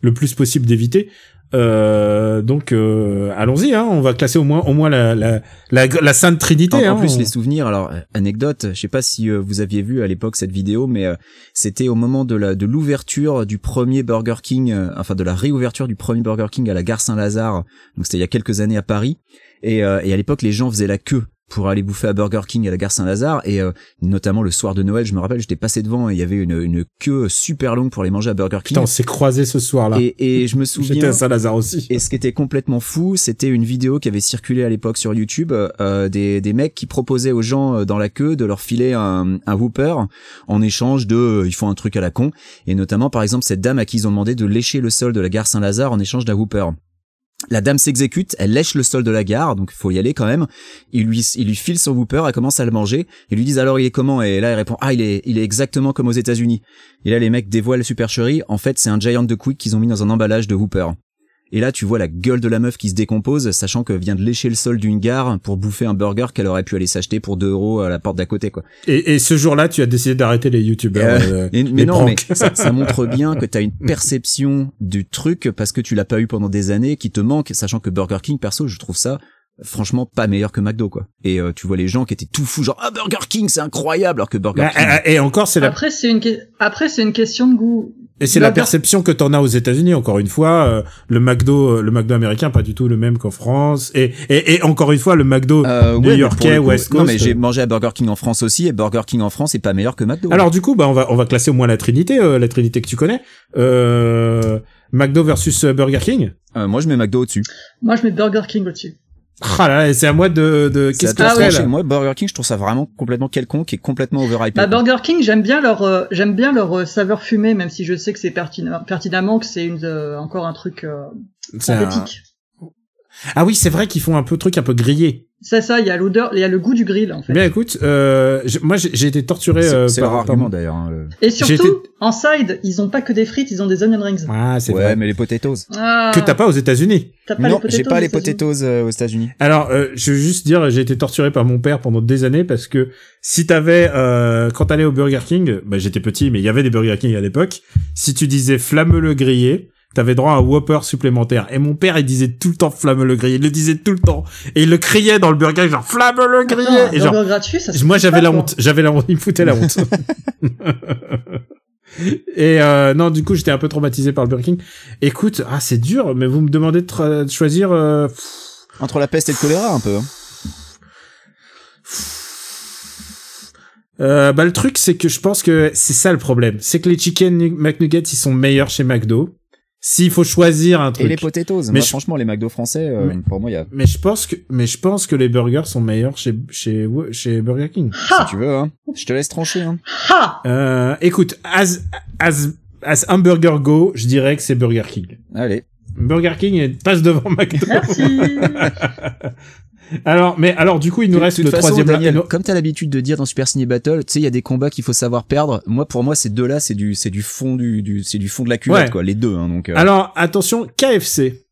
le plus possible d'éviter. Euh, donc euh, allons-y, hein, on va classer au moins au moins la la la, la sainte trinité. En, en hein, plus, on- les souvenirs. Alors, euh, anecdote, je sais pas si euh, vous aviez vu à l'époque cette vidéo, mais euh, c'était au moment de la de l'ouverture du premier Burger King, enfin de la réouverture du premier Burger King à la gare Saint-Lazare. Donc c'était il y a quelques années à Paris. Et, euh, et à l'époque, les gens faisaient la queue pour aller bouffer à Burger King à la gare Saint-Lazare et euh, notamment le soir de Noël, je me rappelle, j'étais passé devant et il y avait une, une queue super longue pour aller manger à Burger King. Putain, on s'est croisés ce soir-là. et, et je me [LAUGHS] J'étais souviens à Saint-Lazare aussi. et ce qui était complètement fou, c'était une vidéo qui avait circulé à l'époque sur YouTube, euh, des, des mecs qui proposaient aux gens euh, dans la queue de leur filer un, un Whooper en échange de, euh, ils font un truc à la con, et notamment par exemple cette dame à qui ils ont demandé de lécher le sol de la gare Saint-Lazare en échange d'un Whooper. La dame s'exécute, elle lèche le sol de la gare, donc faut y aller quand même. Il lui, il lui file son Whooper, elle commence à le manger. Ils lui disent alors il est comment? Et là elle répond ah il est, il est exactement comme aux États-Unis. Et là les mecs dévoilent la supercherie. En fait c'est un Giant de Quick qu'ils ont mis dans un emballage de Whooper. Et là, tu vois la gueule de la meuf qui se décompose, sachant que vient de lécher le sol d'une gare pour bouffer un burger qu'elle aurait pu aller s'acheter pour 2 euros à la porte d'à côté, quoi. Et, et ce jour-là, tu as décidé d'arrêter les youtubeurs. euh, mais non, mais ça, ça [LAUGHS] montre bien que t'as une perception du truc parce que tu l'as pas eu pendant des années, qui te manque, sachant que Burger King, perso, je trouve ça franchement pas meilleur que McDo, quoi. Et euh, tu vois les gens qui étaient tout fous, genre ah Burger King, c'est incroyable, alors que Burger Ah, King. Et encore, c'est la. Après, c'est une, après, c'est une question de goût. Et c'est la perception que t'en as aux États-Unis. Encore une fois, euh, le McDo, euh, le McDo américain, pas du tout le même qu'en France. Et, et, et encore une fois, le McDo Euh, new-yorkais, West Coast. Non, mais j'ai mangé à Burger King en France aussi, et Burger King en France est pas meilleur que McDo. Alors du coup, bah on va on va classer au moins la Trinité, euh, la Trinité que tu connais. Euh, McDo versus Burger King? Euh, moi, je mets McDo au-dessus. Moi, je mets Burger King au-dessus. [LAUGHS] Ah là, là, c'est à moi de de C'est qu'est-ce que Ah trancher. là Moi, Burger King, je trouve ça vraiment complètement quelconque et complètement overhyped. Bah, Burger King, j'aime bien leur, euh, j'aime bien leur euh, saveur fumée, même si je sais que c'est pertina- pertinemment que c'est une, euh, encore un truc euh, un- synthétique. Ah oui, c'est vrai qu'ils font un peu truc un peu grillé. C'est ça, il y a l'odeur, il y a le goût du grill en fait. Bien écoute, euh, moi j'ai j'ai été torturé C'est euh, c'est par, argument d'ailleurs. hein, le- Et surtout, été- en side, ils ont pas que des frites, ils ont des onion rings. Ah, c'est Ouais, vrai. mais les potatoes. Ah, Que t'as pas aux États-Unis. t'as pas non, les j'ai potatoes pas aux les potatoes euh, aux États-Unis. Alors, euh, je veux juste dire, j'ai été torturé par mon père pendant des années parce que si t'avais, euh, quand t'allais au Burger King, bah, j'étais petit, mais il y avait des Burger King à l'époque. Si tu disais flamme le grillé, t'avais droit à un Whopper supplémentaire. Et mon père, il disait tout le temps flamme le grillé. Il le disait tout le temps. Et il le criait dans le Burger, genre flamme le grillé. Attends, et genre, gratuit, ça se moi j'avais la quoi. honte. J'avais la honte. Il me foutait la honte. [LAUGHS] Et euh, non, du coup, j'étais un peu traumatisé par le Burger King. Écoute, ah, c'est dur, mais vous me demandez de, tra- de choisir. euh, Entre la peste et le choléra, un peu. hein. Euh, bah le truc c'est que je pense que c'est ça le problème, c'est que les chicken nu- McNuggets ils sont meilleurs chez McDo. S'il faut choisir un Et truc. les potatoes. Mais Moi, je- franchement, les McDo français, euh, Mais- pour moi, il y a, mais je pense que mais je pense que les burgers sont meilleurs chez chez chez Burger King. Ha! si tu veux, hein. Je te laisse trancher, hein. Ha! Euh, écoute, as as as un burger go, je dirais que c'est Burger King. Allez. Burger King passe devant McDo. Merci! [LAUGHS] alors mais alors du coup il nous reste le façon, troisième Daniel, comme t'as l'habitude de dire dans Super Ciné Battle, tu sais, il y a des combats qu'il faut savoir perdre. Moi, pour moi, ces deux-là, c'est du, c'est du fond du, du, c'est du fond de la culotte, Ouais. quoi. Les deux, hein, donc. euh, Alors attention KFC.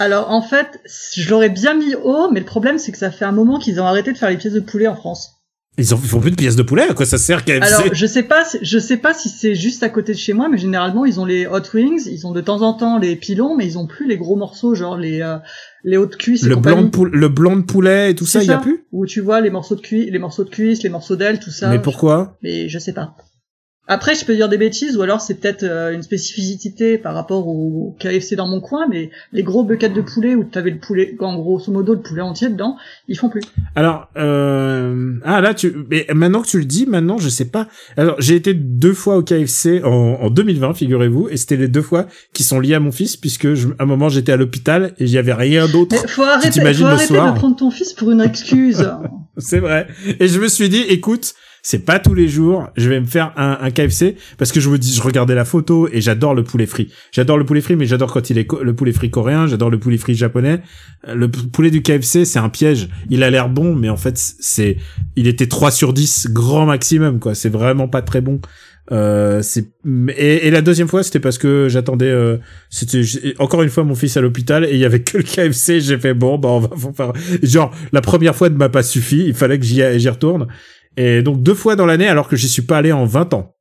Alors, en fait, je l'aurais bien mis haut, mais le problème, c'est que ça fait un moment qu'ils ont arrêté de faire les pièces de poulet en France. Ils, ont, ils font plus de pièces de poulet, à quoi ça sert KFC Alors, je sais pas, je sais pas si c'est juste à côté de chez moi, mais généralement, ils ont les hot wings, ils ont de temps en temps les pilons, mais ils ont plus les gros morceaux, genre les, euh, les hautes cuisses et le blanc de poulet, le blanc de poulet et tout ça, il y a plus? Où tu vois les morceaux de cuisse, les morceaux de cuisse, les morceaux d'aile, tout ça. Mais pourquoi? Mais je sais pas. Après, je peux dire des bêtises, ou alors c'est peut-être euh, une spécificité par rapport au KFC dans mon coin, mais les gros buckets de poulet où t'avais le poulet, en grosso modo le poulet entier dedans, ils font plus. Alors, euh... ah là, tu, mais maintenant que tu le dis, maintenant, je sais pas. Alors, j'ai été deux fois au KFC en, en 2020, figurez-vous, et c'était les deux fois qui sont liés à mon fils, puisque je, à un moment j'étais à l'hôpital et il y avait rien d'autre. Faut arrêter, faut arrêter de prendre ton fils pour une excuse. [LAUGHS] C'est vrai. Et je me suis dit, écoute, c'est pas tous les jours, je vais me faire un, un KFC parce que je me dis, je regardais la photo et j'adore le poulet frit. J'adore le poulet frit, mais j'adore quand il est le poulet frit coréen, j'adore le poulet frit japonais. Euh, Le poulet du KFC, c'est un piège. Il a l'air bon, mais en fait, c'est, il était 3 sur 10 grand maximum, quoi. C'est vraiment pas très bon. Euh, c'est et, et la deuxième fois c'était parce que j'attendais euh, c'était encore une fois mon fils à l'hôpital et il y avait que le KFC j'ai fait bon bah on va faire genre la première fois ne m'a pas suffi il fallait que j'y retourne et donc deux fois dans l'année alors que j'y suis pas allé en 20 ans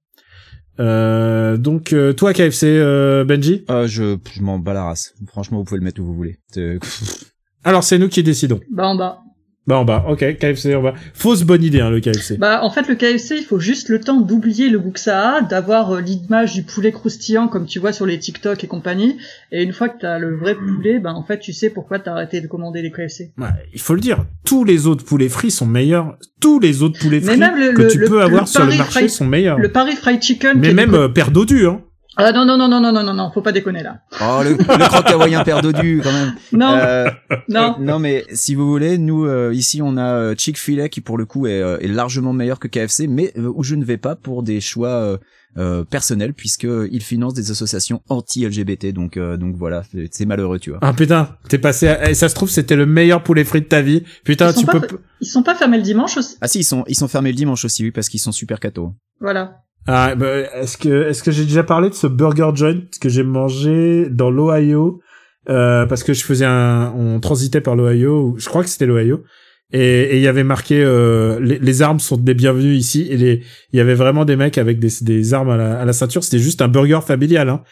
euh, donc euh, toi KFC euh, Benji? Euh, je, je m'en bats la race. Franchement, vous pouvez le mettre où vous voulez. C'est- [LAUGHS] alors c'est nous qui décidons bah en bas. Bah en bas. Ok KFC en bas. Fausse bonne idée hein, le KFC Bah en fait le KFC il faut juste le temps d'oublier le goût que ça a, d'avoir euh, l'image du poulet croustillant comme tu vois sur les TikTok et compagnie, et une fois que t'as le vrai poulet, bah en fait tu sais pourquoi t'as arrêté de commander les KFC. Ouais, il faut le dire. Tous les autres poulets frits sont meilleurs. Tous les autres poulets Mais frits même le- que le- tu le- peux le avoir sur le marché sont meilleurs. Le Paris Fried Chicken. mais même côté- euh, père dodu hein Ah non non non non non non non non, faut pas déconner là. Oh, le, le croque hawaïen père dodu, quand même. Non Euh, [LAUGHS] non. non mais si vous voulez, nous euh, ici on a euh, Chick-fil-A qui pour le coup est, euh, est largement meilleur que KFC, mais euh, où je ne vais pas pour des choix euh, euh, personnels puisque il finance des associations anti-LGBT, donc euh, donc voilà, c'est- c'est malheureux tu vois. Ah putain, t'es passé à... et ça se trouve c'était le meilleur poulet frit de ta vie. Putain, Ils tu peux Ils sont pas fermés le dimanche aussi? Ah si ils sont ils sont fermés le dimanche aussi oui parce qu'ils sont super cathos. Voilà. Ah bah, est-ce que est-ce que j'ai déjà parlé de ce burger joint que j'ai mangé dans l'Ohio euh, parce que je faisais un on transitait par l'Ohio, je crois que c'était l'Ohio. Et et il y avait marqué euh, les, les armes sont des bienvenus ici et les il y avait vraiment des mecs avec des, des armes à la, à la ceinture, c'était juste un burger familial hein.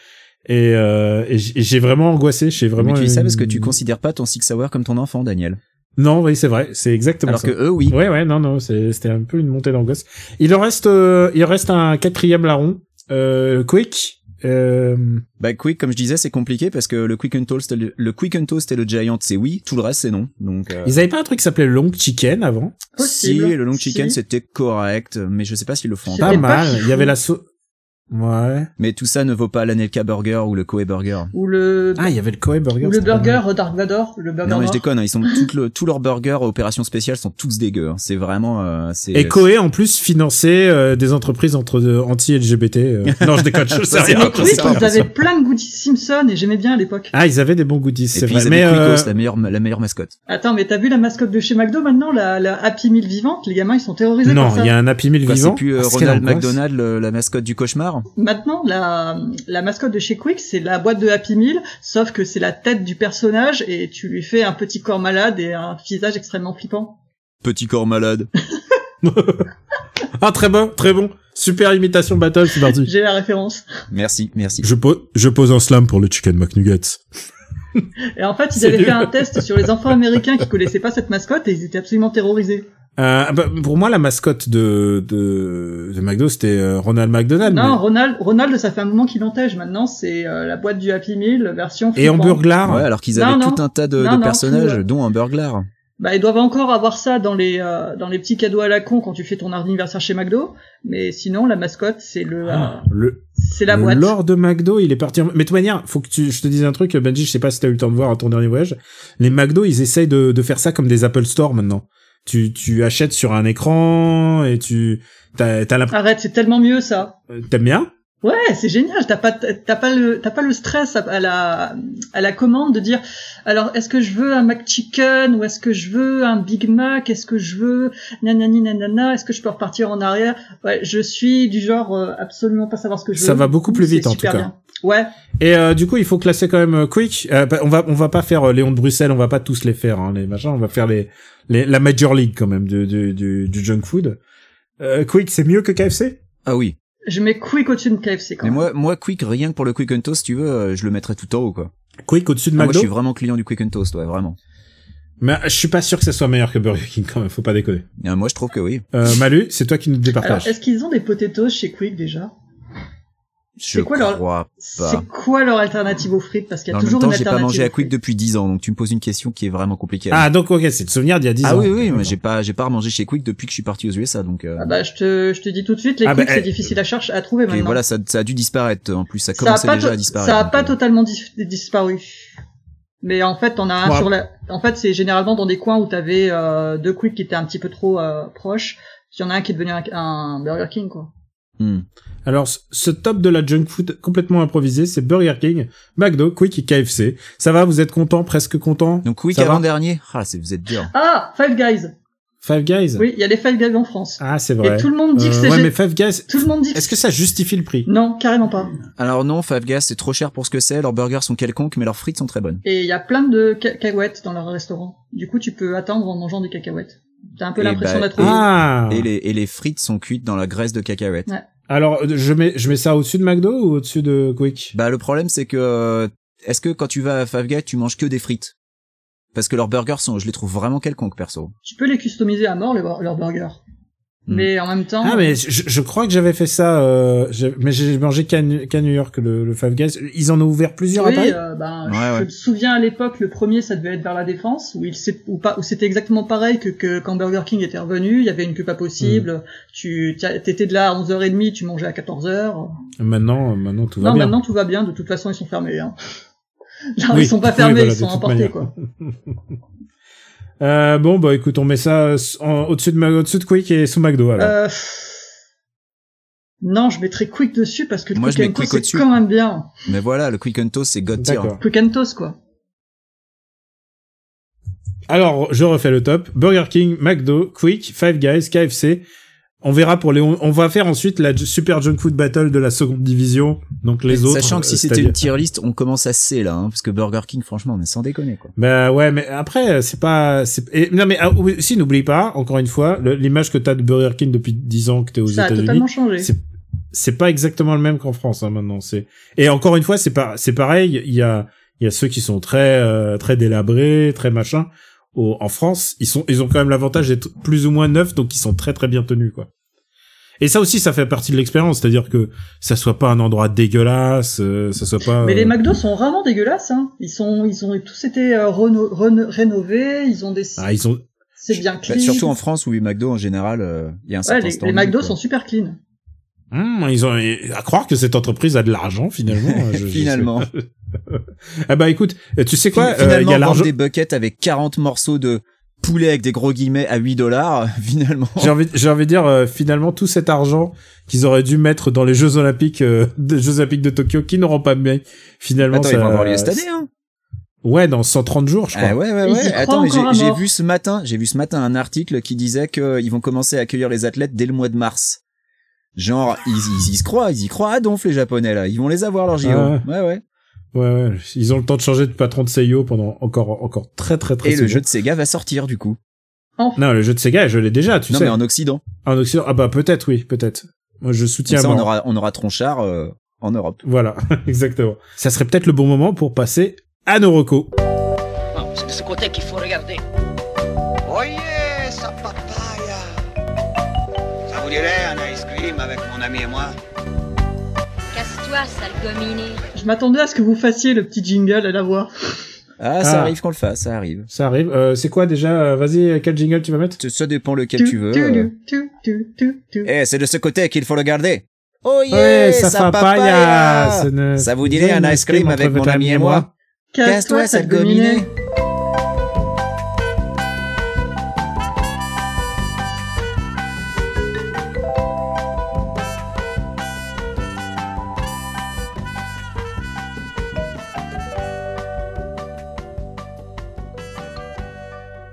Et, euh, et j'ai vraiment angoissé, j'ai vraiment mais tu dis ça parce que tu considères pas ton Six Hour comme ton enfant Daniel. Non, oui, c'est vrai, c'est exactement Alors ça. que eux oui. Ouais, ouais, non, non, c'est- c'était un peu une montée d'angoisse. Il en reste, euh, il en reste un quatrième larron, euh, Quick. Euh, Bah quick, comme je disais, c'est compliqué parce que le quick and toast, le, le quick and toast et le giant, c'est oui. Tout le reste, c'est non. Donc. euh, Ils avaient pas un truc qui s'appelait long chicken avant? Si Possible. le long chicken Si. c'était correct, mais je sais pas s'ils le font. Pas mal. Il y avait la sauce. Ouais. Mais tout ça ne vaut pas l'Anelka Burger ou le Koei Burger. Ou le, Ah, il y avait le Koei Burger. ou le burger. Dark Vador, le burger Non mais je déconne, hein, ils sont [LAUGHS] le, tous leurs burgers opération spéciale sont tous dégueux. hein. C'est vraiment euh, c'est Et Koei en plus finançait euh, des entreprises entre de- anti-LGBT. euh. [LAUGHS] Non, je déconne, je [LAUGHS] sais rien. Mais Ah, pas ils avaient plein de goodies Simpson et j'aimais bien à l'époque. Ah, ils avaient des bons goodies, et c'est puis vrai. ils Mais avaient euh, la meilleure la meilleure mascotte. Attends, mais t'as vu la mascotte de chez McDo maintenant, la, la Happy Meal vivante? Les gamins, ils sont terrorisés non, il y a un Happy Meal vivant. c'est plus euh, Ronald. McDonald la mascotte du cauchemar Maintenant, la, la mascotte de chez Quick, c'est la boîte de Happy Meal, sauf que c'est la tête du personnage et tu lui fais un petit corps malade et un visage extrêmement flippant. Petit corps malade. [LAUGHS] Ah, très bon, très bon. Super imitation battle, c'est parti. J'ai la référence. Merci, merci. Je, po- je pose un slam pour le Chicken McNuggets. Et en fait, ils avaient fait un test sur les enfants américains qui connaissaient pas cette mascotte et ils étaient absolument terrorisés. Euh, bah, pour moi, la mascotte de, de, de McDo, c'était euh, Ronald McDonald. Non, mais- Ronald, Ronald, ça fait un moment qu'il entège. Maintenant, c'est euh, la boîte du Happy Meal version Et en burglar. Ouais, alors qu'ils avaient non. tout un tas de, Non, de non, personnages, euh, dont un burglar. Bah, ils doivent encore avoir ça dans les euh, dans les petits cadeaux à la con quand tu fais ton anniversaire chez McDo. Mais sinon, la mascotte, c'est le Ah, euh, le, c'est la le boîte. lore de McDo, il est parti. En... Mais de toute manière, faut que tu, je te dise un truc, Benji, je sais pas si t'as eu le temps de voir à ton dernier voyage. Les McDo, ils essayent de, de faire ça comme des Apple Store maintenant. Tu, tu achètes sur un écran et tu, t'as, t'as l'impression, Arrête, c'est tellement mieux ça. t'aimes bien? Ouais, c'est génial. T'as pas t'as pas le t'as pas le stress à, à la à la commande de dire alors est-ce que je veux un McChicken ou est-ce que je veux un Big Mac? Est-ce que je veux nanani nanana? Est-ce que je peux repartir en arrière? Ouais je suis du genre euh, absolument pas savoir ce que je veux Ça va beaucoup plus vite, en tout cas. bien. ouais Et euh, du coup, il faut classer quand même euh, Quick. Euh, bah, on va on va pas faire euh, Léon de Bruxelles, on va pas tous les faire, hein, les machins. On va faire les, les la Major League quand même du du, du, du junk food. Euh, Quick, c'est mieux que KFC Ah oui. Je mets Quick au-dessus de KFC quand Mais même. moi, moi, Quick, rien que pour le Quick and Toast, si tu veux, euh, je le mettrais tout en haut, quoi. Quick au-dessus de Ah, moi, je McDo. suis vraiment client du Quick and Toast, ouais, vraiment. Mais je suis pas sûr que ça soit meilleur que Burger King quand même. Faut pas déconner. Et, euh, moi, je trouve que oui. Euh, Malu, c'est toi qui nous alors départage. est-ce qu'ils ont des potatoes chez Quick déjà? Je quoi leur- crois pas. c'est quoi leur alternative aux frites? Parce qu'il y a En même toujours temps, une j'ai alternative pas mangé à Quick depuis 10 ans, donc tu me poses une question qui est vraiment compliquée. Ah donc ok, c'est le souvenir d'il y a 10 Ah ans. oui, oui, mais j'ai pas, j'ai pas remangé chez Quick depuis que je suis parti aux USA, donc. Euh... Ah bah je te je te dis tout de suite les Ah Quick bah, c'est eh, difficile à chercher à trouver et maintenant. voilà, ça, ça a dû disparaître. En plus, ça ça a commençait pas déjà à disparaître. ça a donc, pas euh, totalement dis- disparu. Mais en fait, on a un Ouais. sur la. En fait, c'est généralement dans des coins où t'avais euh, deux quick qui étaient un petit peu trop euh, proches. Puis il y en a un qui est devenu un, un Burger King, quoi. Hmm. Alors ce- top de la junk food complètement improvisé, c'est Burger King, McDo, Quick et KFC. Ça va, vous êtes content, presque content Donc Quick Ça va? avant dernier. Ah, c'est, vous êtes dur. Ah, Five Guys. Five Guys? Oui, il y a les Five Guys en France. Ah c'est vrai. Et tout le monde dit que Euh, c'est. ouais, mais Five Guys. Tout le monde dit. Est-ce que ça justifie le prix? Non, carrément pas. Alors non, Five Guys, c'est trop cher pour ce que c'est. Leurs burgers sont quelconques, mais leurs frites sont très bonnes. Et il y a plein de ca- cacahuètes dans leur restaurant. Du coup, tu peux attendre en mangeant des cacahuètes. T'as un peu Et l'impression bah, d'être. Ah. Et les, et les frites sont cuites dans la graisse de cacahuètes. Ouais. Alors je mets je mets ça au-dessus de McDo ou au-dessus de Quick? Bah le problème c'est que euh, est-ce que quand tu vas à Five Guys tu manges que des frites? Parce que leurs burgers sont, je les trouve vraiment quelconques perso. Tu peux les customiser à mort les- leurs burgers. Hmm. Mais en même temps. Ah mais je, je crois que j'avais fait ça, euh, j'ai- mais j'ai mangé qu'à New York le, le Five Guys. Ils en ont ouvert plusieurs Oui, après. euh, ben, Ouais, je ouais. me souviens à l'époque, le premier, ça devait être vers la défense, où il s'est- où pas, où c'était exactement pareil que, que quand Burger King était revenu, il y avait une queue pas possible, Mm. tu, t'étais de là à 11h30, tu mangeais à 14h. Maintenant, maintenant tout va Non, bien. maintenant tout va bien, de toute façon, ils sont fermés, hein. [LAUGHS] Là, Oui. ils sont pas Oui, fermés, voilà, ils sont emportés, manière. quoi. [LAUGHS] Euh, bon bah écoute, on met ça en- au-dessus de Quick et sous McDo alors. Euh, Non, je mettrais Quick dessus parce que Moi, je Quick mets and Toast, c'est quand même bien. Mais voilà, le Quick and Toast c'est God tier. Quick and Toast, quoi. Alors, je refais le top. Burger King, McDo, Quick, Five Guys, KFC. On verra pour les, on va faire ensuite la Super Junk Food Battle de la seconde division. Donc les autres. Sachant que si euh, c'était une tier list, on commence à C là, hein, parce que Burger King, franchement, mais sans déconner quoi. Bah ouais, mais après, c'est pas... c'est- et- non mais ah, si, n'oublie pas, encore une fois, l'image que t'as de Burger King depuis 10 ans que t'es aux Ça a États-Unis, totalement changé. c'est c'est pas exactement le même qu'en France hein, maintenant. C'est et encore une fois, c'est pas c'est pareil. Il y a il y a ceux qui sont très euh, très délabrés, très machin. Au, en France, ils sont ils ont quand même l'avantage d'être plus ou moins neufs, donc ils sont très très bien tenus quoi. Et ça aussi, ça fait partie de l'expérience, c'est-à-dire que ça soit pas un endroit dégueulasse, euh, ça soit pas. Mais euh, les McDo sont vraiment dégueulasses. Hein. Ils sont, ils ont tous été euh, reno- reno- rénovés. Ils ont des, Ah, ils ont. c'est bien Bah, clean. surtout en France où les McDo en général, euh, il y a un Ouais, certain les, McDo quoi. sont super clean. Hmm, ils ont à croire que cette entreprise a de l'argent finalement. je- je [LAUGHS] sais Finalement. pas. [LAUGHS] ah bah écoute, tu sais quoi, euh, il Finalement, y a vendre des buckets avec 40 morceaux de poulet avec des gros guillemets à 8 dollars, [LAUGHS] finalement. J'ai envie, j'ai envie de dire euh, finalement tout cet argent qu'ils auraient dû mettre dans les Jeux Olympiques, euh, des Jeux Olympiques de Tokyo, qui n'auront pas bien. Finalement, Attends, ça, ils vont avoir lieu cette année, hein. Ouais, dans 130 jours, je crois. Ah ouais, ouais, y Attends, mais j'ai vu ce matin, j'ai vu ce matin un article qui disait qu'ils vont commencer à accueillir les athlètes dès le mois de mars. Genre, ils, ils, ils se croient, ils y croient à donf, les japonais, là. Ils vont les avoir, leurs JO. Ah ouais, ouais. Ouais, ouais. Ils ont le temps de changer de patron de Seiyo pendant encore, encore très, très, très Et le jeu de Sega va sortir, du coup. Non, le jeu de Sega, je l'ai déjà, tu non, sais. mais en Occident. En Occident, ah bah peut-être, oui, peut-être. Moi, je soutiens. ça, on aura, on aura Tronchard, euh, en Europe. Voilà, [LAUGHS] exactement. Ça serait peut-être le bon moment pour passer à nos recos. Non, c'est de ce côté qu'il faut regarder. Oyez, sa papaya Ça vous dirait un ice cream avec mon ami et moi? Casse-toi, sale gominé. Je m'attendais à ce que vous fassiez le petit jingle à la voix. Ah, ça Ah. arrive qu'on le fasse, ça arrive. Ça arrive. Euh, c'est quoi déjà euh, Vas-y, quel jingle tu vas mettre? Ça- Ça dépend lequel tu veux. euh. tu. Eh, c'est de ce côté qu'il faut le garder. Oh yeah, Ouais, sa ça papaya. papaya. ne- Ça vous dirait un ice cream avec mon votre ami et moi Casse-toi, sale gominé.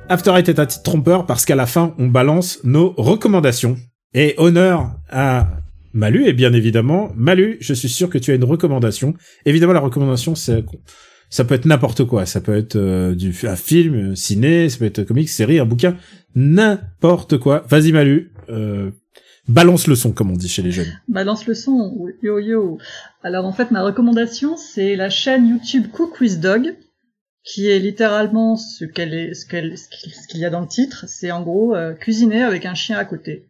After Eight est un titre trompeur parce qu'à la fin, on balance nos recommandations. Et honneur à Malu, et bien évidemment, Malu, je suis sûr que tu as une recommandation. Évidemment, la recommandation, c'est, ça peut être n'importe quoi. Ça peut être euh, du, un film, un ciné, ça peut être un comics, série, un bouquin, n'importe quoi. Vas-y, Malu, euh, balance le son, comme on dit chez les jeunes. Balance le son. Yo yo. Alors en fait, ma recommandation, c'est la chaîne YouTube Cook with Dog, qui est littéralement ce qu'elle est, ce qu'elle, ce qu'il y a dans le titre. C'est en gros euh, cuisiner avec un chien à côté.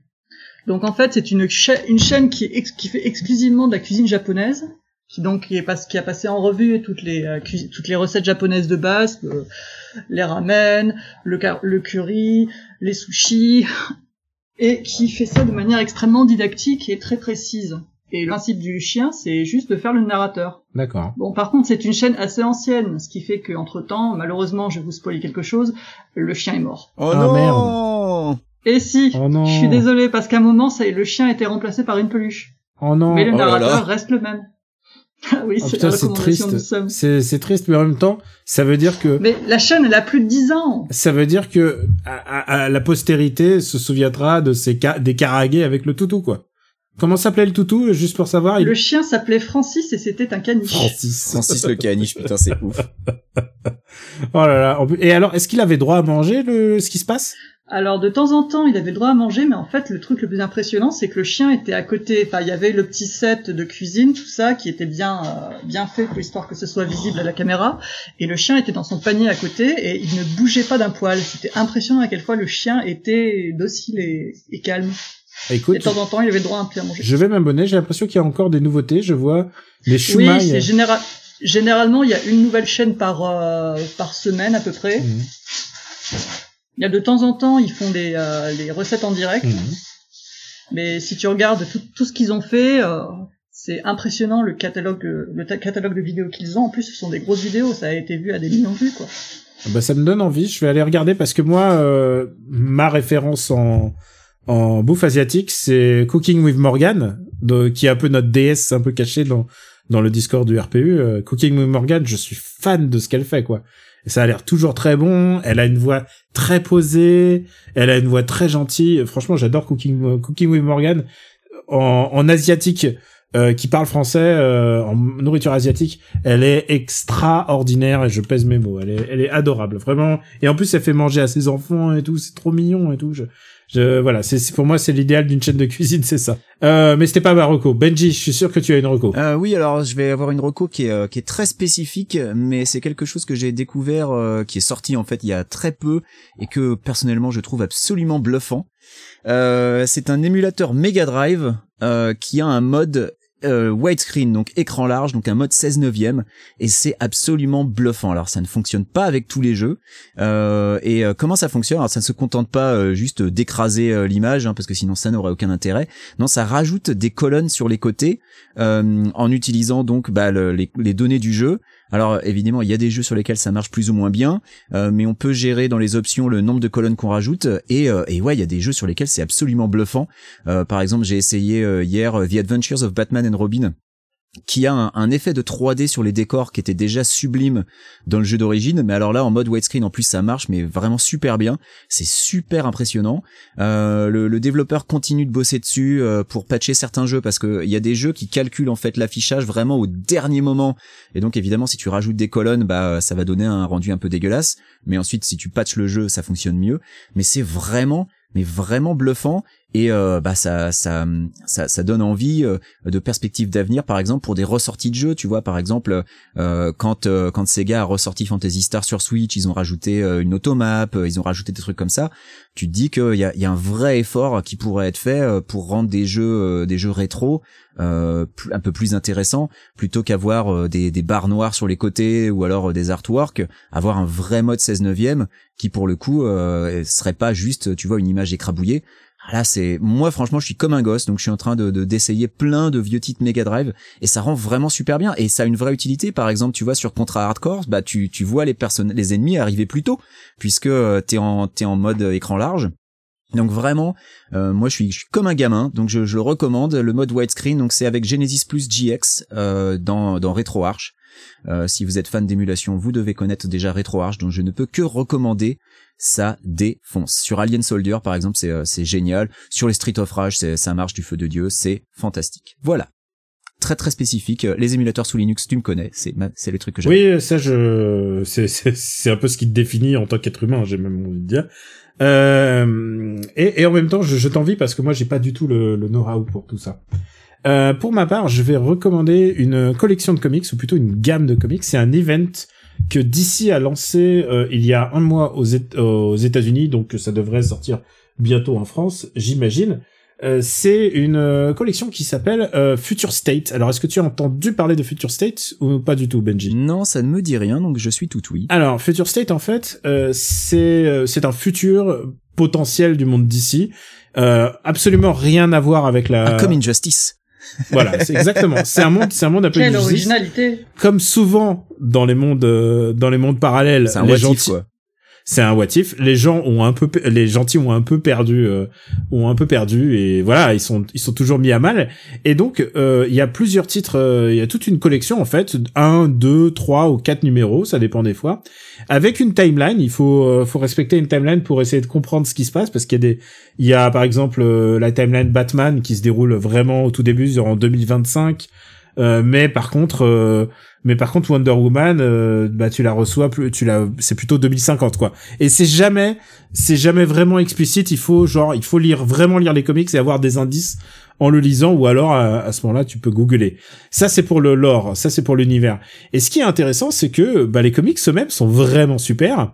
Donc en fait, c'est une, cha- une chaîne qui, qui fait exclusivement de la cuisine japonaise, qui donc qui, est pas- qui a passé en revue toutes les euh, toutes les recettes japonaises de base, euh, les ramen, le, le curry, les sushis, [LAUGHS] et qui fait ça de manière extrêmement didactique et très précise. Et le principe du chien, c'est juste de faire le narrateur. D'accord. Bon, par contre, c'est une chaîne assez ancienne, ce qui fait qu'entre temps, malheureusement, je vais vous spoiler quelque chose, le chien est mort. Oh Ah, non Et si, Oh non. je suis désolé parce qu'à un moment, ça, le chien a été remplacé par une peluche. Oh non. Mais le Oh là narrateur là. reste le même. [LAUGHS] Ah oui, Oh c'est triste. C'est, triste, mais en même temps, ça veut dire que, Mais la chaîne, elle a plus de 10 ans. ça veut dire que, à, à- à la postérité se souviendra de ces ca- des avec le toutou, quoi. Comment s'appelait le toutou, juste pour savoir? Il... Le chien s'appelait Francis et c'était un caniche. Francis. Francis le caniche, putain, c'est ouf. [LAUGHS] Oh là là. Et alors, est-ce qu'il avait droit à manger le, ce qui se passe? Alors de temps en temps, il avait droit à manger, mais en fait, le truc le plus impressionnant, c'est que le chien était à côté. Enfin, il y avait le petit set de cuisine, tout ça, qui était bien euh, bien fait pour histoire que ce soit visible à la caméra. Et le chien était dans son panier à côté et il ne bougeait pas d'un poil. C'était impressionnant à quel fois le chien était docile et, et calme. Et Écoute, de temps en temps, il avait droit à un petit à manger. je vais m'abonner. J'ai l'impression qu'il y a encore des nouveautés. Je vois les Oui, shumai. c'est général. Généralement, il y a une nouvelle chaîne par euh, par semaine à peu près. Mhm. Il y a de temps en temps, ils font des euh, les recettes en direct. Mhm. Mais si tu regardes tout, tout ce qu'ils ont fait, euh, c'est impressionnant le catalogue, euh, le ta- catalogue de vidéos qu'ils ont. En plus, ce sont des grosses vidéos, ça a été vu à des millions de vues, quoi. Bah, ça me donne envie. Je vais aller regarder parce que moi, euh, ma référence en, en bouffe asiatique, c'est Cooking with Morgan, qui est un peu notre déesse un peu cachée dans, dans le Discord du RPU. Euh, Cooking with Morgan, je suis fan de ce qu'elle fait, quoi. Ça a l'air toujours très bon. Elle a une voix très posée. Elle a une voix très gentille. Franchement, j'adore Cooking, Cooking with Morgan. En, asiatique, euh, qui parle français, euh, en nourriture asiatique, elle est extraordinaire et je pèse mes mots. Elle est, elle est adorable, vraiment. Et en plus, elle fait manger à ses enfants et tout. C'est trop mignon et tout. Je, voilà, c'est pour moi c'est l'idéal d'une chaîne de cuisine, [LAUGHS] c'est ça. Euh, mais c'était pas ma reco. Benji, je suis sûr que tu as une reco. Euh, oui, alors je vais avoir une reco qui est, euh, qui est très spécifique, mais c'est quelque chose que j'ai découvert, euh, qui est sorti en fait il y a très peu et que personnellement je trouve absolument bluffant. Euh, c'est un émulateur Mega Drive euh, qui a un mode euh, widescreen, donc écran large, donc un mode 16 neuvième, et c'est absolument bluffant. Alors ça ne fonctionne pas avec tous les jeux. Euh, et euh, comment ça fonctionne? Alors ça ne se contente pas euh, juste d'écraser l'image, hein, parce que sinon ça n'aurait aucun intérêt. Non, ça rajoute des colonnes sur les côtés en utilisant donc bah, le- les, les données du jeu. Alors évidemment, il y a des jeux sur lesquels ça marche plus ou moins bien, euh, mais on peut gérer dans les options le nombre de colonnes qu'on rajoute. Et, euh, et ouais, il y a des jeux sur lesquels c'est absolument bluffant. Euh, par exemple, j'ai essayé euh, hier The Adventures of Batman and Robin qui a un, effet de 3D sur les décors qui était déjà sublime dans le jeu d'origine, mais alors là en mode widescreen en plus ça marche, mais vraiment super bien, c'est super impressionnant. Euh, le, le développeur continue de bosser dessus euh, pour patcher certains jeux parce que il y a des jeux qui calculent en fait l'affichage vraiment au dernier moment, et donc évidemment si tu rajoutes des colonnes, bah ça va donner un rendu un peu dégueulasse, mais ensuite si tu patches le jeu ça fonctionne mieux, mais c'est vraiment mais vraiment bluffant et euh, bah ça ça ça ça donne envie euh, de perspectives d'avenir par exemple pour des ressorties de jeux. Tu vois par exemple euh, quand euh, quand Sega a ressorti Fantasy Star sur Switch ils ont rajouté euh, une automap ils ont rajouté des trucs comme ça. Tu te dis qu'il y a y a un vrai effort qui pourrait être fait pour rendre des jeux des jeux rétro un peu plus intéressants plutôt qu'avoir des des barres noires sur les côtés ou alors des artworks. Avoir un vrai mode 16 neuvième qui pour le coup serait pas juste tu vois une image écrabouillée Là, c'est moi franchement, je suis comme un gosse, donc je suis en train de de- d'essayer plein de vieux titres Mega Drive et ça rend vraiment super bien et ça a une vraie utilité. Par exemple, tu vois sur Contra Hardcore, bah tu tu vois les personnes, les ennemis arriver plus tôt puisque euh, t'es en t'es en mode écran large. Donc vraiment, euh, moi je suis, je suis comme un gamin, donc je, je le recommande. Le mode widescreen, donc c'est avec Genesis Plus GX euh, dans dans RetroArch. Euh, si vous êtes fan d'émulation, vous devez connaître déjà RetroArch, donc je ne peux que recommander. Ça défonce. Sur Alien Soldier, par exemple, c'est euh, génial. Sur les Street of Rage, c'est- ça marche du feu de dieu, c'est fantastique. Voilà. Très très spécifique. Les émulateurs sous Linux, tu me connais, c'est c'est les trucs que j'aime. Oui, ça, je, c'est un peu ce qui te définit en tant qu'être humain, j'ai même envie de dire. Euh, et, et en même temps, je, je t'envie parce que moi, j'ai pas du tout le, le know-how pour tout ça. Euh, pour ma part, je vais recommander une collection de comics, ou plutôt une gamme de comics. C'est un event que DC a lancé euh, il y a un mois aux, Éta- aux États-Unis, donc ça devrait sortir bientôt en France, j'imagine. Euh, c'est une euh, collection qui s'appelle euh, Future State. Alors, est-ce que tu as entendu parler de Future State ou pas du tout, Benji? Non, ça ne me dit rien, donc je suis tout oui. Alors, Future State, en fait, euh, c'est euh, c'est un futur potentiel du monde d'ici. Euh, absolument rien à voir avec la. Ah, comme Injustice. Voilà, [LAUGHS] c'est exactement. C'est un monde, c'est un monde un peu Quelle originalité Comme souvent dans les mondes, euh, dans les mondes parallèles, C'est un les quoi. C'est un what if. Les gens ont un peu, pe- les gentils ont un peu perdu, euh, ont un peu perdu et voilà, ils sont, ils sont toujours mis à mal. Et donc, euh, il y a plusieurs titres, euh, il y a toute une collection en fait, un, deux, trois ou quatre numéros, ça dépend des fois, avec une timeline. Il faut, euh, faut respecter une timeline pour essayer de comprendre ce qui se passe parce qu'il y a des, il y a par exemple la timeline Batman qui se déroule vraiment au tout début, en 2025. Euh, mais par contre, mais par contre Wonder Woman, euh, bah tu la reçois plus, tu la, c'est plutôt 2050 quoi. Et c'est jamais, c'est jamais vraiment explicite. Il faut genre, il faut lire vraiment lire les comics et avoir des indices en le lisant ou alors à, ce moment-là tu peux googler. Ça c'est pour le lore, ça c'est pour l'univers. Et ce qui est intéressant c'est que bah les comics eux-mêmes sont vraiment super.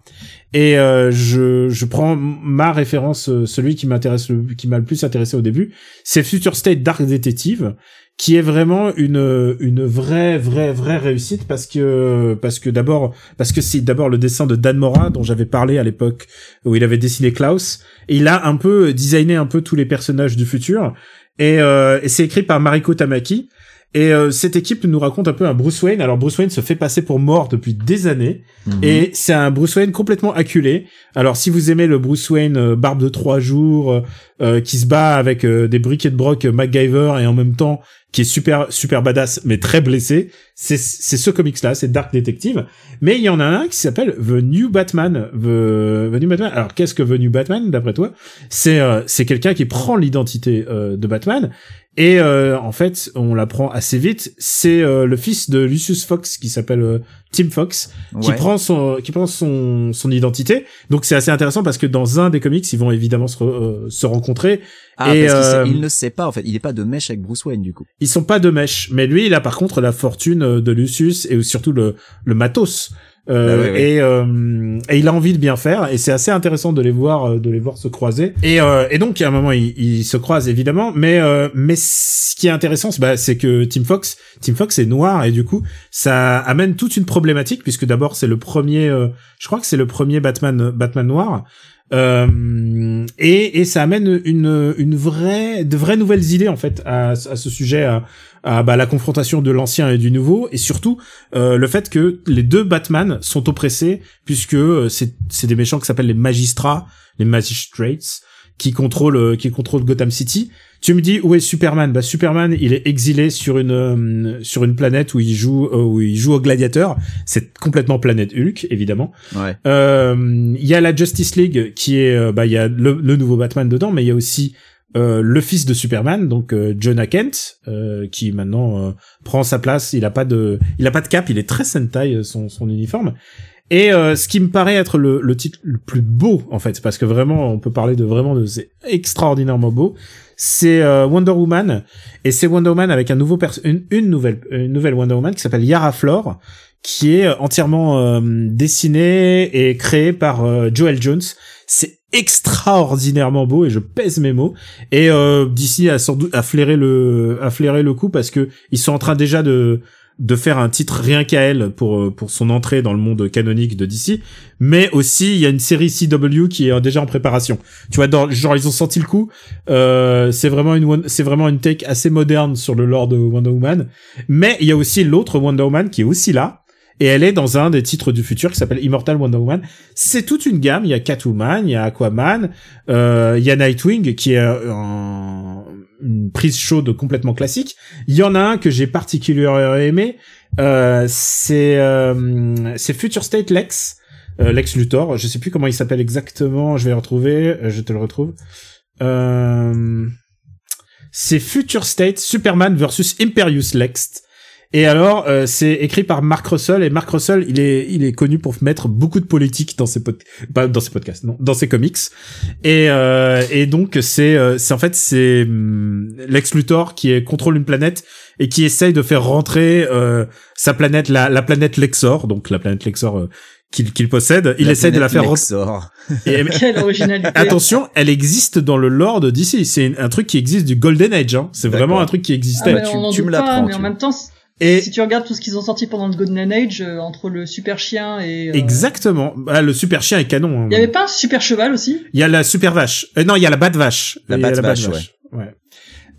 Et euh, je, je prends ma référence, euh, celui qui m'intéresse, qui m'a le plus intéressé au début, c'est Future State Dark Detective, qui est vraiment une une vraie vraie vraie réussite parce que parce que d'abord parce que c'est d'abord le dessin de Dan Mora dont j'avais parlé à l'époque où il avait dessiné Klaus. Et il a un peu designé un peu tous les personnages du futur. Et, euh, et c'est écrit par Mariko Tamaki et euh, cette équipe nous raconte un peu un Bruce Wayne. Alors Bruce Wayne se fait passer pour mort depuis des années Mhm. et c'est un Bruce Wayne complètement acculé. Alors si vous aimez le Bruce Wayne euh, barbe de trois jours euh, euh, qui se bat avec euh, des briquets de broc MacGyver et en même temps qui est super super badass mais très blessé, c'est c'est ce comics là, c'est Dark Detective. Mais il y en a un qui s'appelle The New Batman. The, The New Batman. Alors qu'est-ce que The New Batman d'après toi? C'est euh, c'est quelqu'un qui prend l'identité euh, de Batman Et euh, en fait, on l'apprend assez vite. C'est euh, le fils de Lucius Fox qui s'appelle euh, Tim Fox qui prend son qui prend son son identité. Donc c'est assez intéressant parce que dans un des comics, ils vont évidemment se, re- euh, se rencontrer. Ah, Et, parce qu'il euh, il ne sait pas en fait, il est pas de mèche avec Bruce Wayne du coup. Ils sont pas de mèche, mais lui, il a par contre la fortune de Lucius et surtout le le matos. Euh, ouais. Et, euh, et il a envie de bien faire et c'est assez intéressant de les voir euh, de les voir se croiser et, euh, et donc à un moment ils, ils se croisent évidemment mais euh, mais ce qui est intéressant c'est bah, c'est que Tim Fox Tim Fox est noir et du coup ça amène toute une problématique puisque d'abord c'est le premier euh, je crois que c'est le premier Batman Batman noir euh, et, et ça amène une, une vraie, de vraies nouvelles idées en fait à, à ce sujet, à, bah, la confrontation de l'ancien et du nouveau, et surtout euh, le fait que les deux Batman sont oppressés puisque euh, c'est des méchants qui s'appellent les magistrats, les magistrates, qui contrôlent euh, qui contrôlent Gotham City. Tu me dis où est Superman? Bah Superman, il est exilé sur une euh, sur une planète où il joue euh, où il joue au gladiateur. C'est complètement planète Hulk évidemment. Ouais. Euh, Il y a la Justice League qui est, euh, bah, il y a le, le nouveau Batman dedans, mais il y a aussi euh, le fils de Superman, donc euh, Jonah Kent, euh, qui maintenant euh, prend sa place. Il a pas de, il a pas de cap, il est très Sentai son, son uniforme. Et euh, ce qui me paraît être le, le titre le plus beau en fait, parce que vraiment on peut parler de vraiment de c'est extraordinairement beau, c'est euh, Wonder Woman et c'est Wonder Woman avec un nouveau une, nouvelle une nouvelle Wonder Woman qui s'appelle Yara Flor qui est entièrement euh, dessinée et créée par euh, Joel Jones. C'est extraordinairement beau et je pèse mes mots. Et euh, sans doute a flairé le a flairé le coup parce que ils sont en train déjà de de faire un titre rien qu'à elle pour euh, pour son entrée dans le monde canonique de DC, mais aussi il y a une série CW qui est déjà en préparation. Tu vois, dans, genre ils ont senti le coup. Euh, c'est vraiment une c'est vraiment une take assez moderne sur le lore de Wonder Woman, mais il y a aussi l'autre Wonder Woman qui est aussi là. Et elle est dans un des titres du futur qui s'appelle Immortal Wonder Woman. C'est toute une gamme. Il y a Catwoman, il y a Aquaman, euh, il y a Nightwing qui est un- une prise chaude complètement classique. Il y en a un que j'ai particulièrement aimé. Euh, c'est euh, c'est Future State Lex, euh, Lex Luthor. Je sais plus comment il s'appelle exactement. Je vais le retrouver. Euh, Je te le retrouve. Euh, c'est Future State Superman versus Imperius Lex. Et alors, euh, c'est écrit par Mark Russell et Mark Russell, il est, il est connu pour mettre beaucoup de politique dans ses pod pas dans ses podcasts, non, dans ses comics. Et, euh, et donc c'est, euh, c'est en fait c'est hum, Lex Luthor qui est, contrôle une planète et qui essaye de faire rentrer euh, sa planète, la, la planète Lexor, donc la planète Lexor euh, qu'il qu'il possède. Il La essaye de la faire rentrer. Lexor. Et- [LAUGHS] Quelle originalité. Attention, elle existe dans le lore de DC. C'est un truc qui existe du Golden Age. Hein. C'est vraiment un truc qui Ah, existait. tu- on en tu doute me l'apprends, mais en tu- même temps, Et si tu regardes tout ce qu'ils ont sorti pendant le Golden Age, euh, entre le super chien et... euh, exactement, bah, le super chien est canon. hein. Il y avait pas un super cheval aussi? Il y a la super vache. Euh, non, il y a la bat vache. La Il y a Bat Vache, Ouais.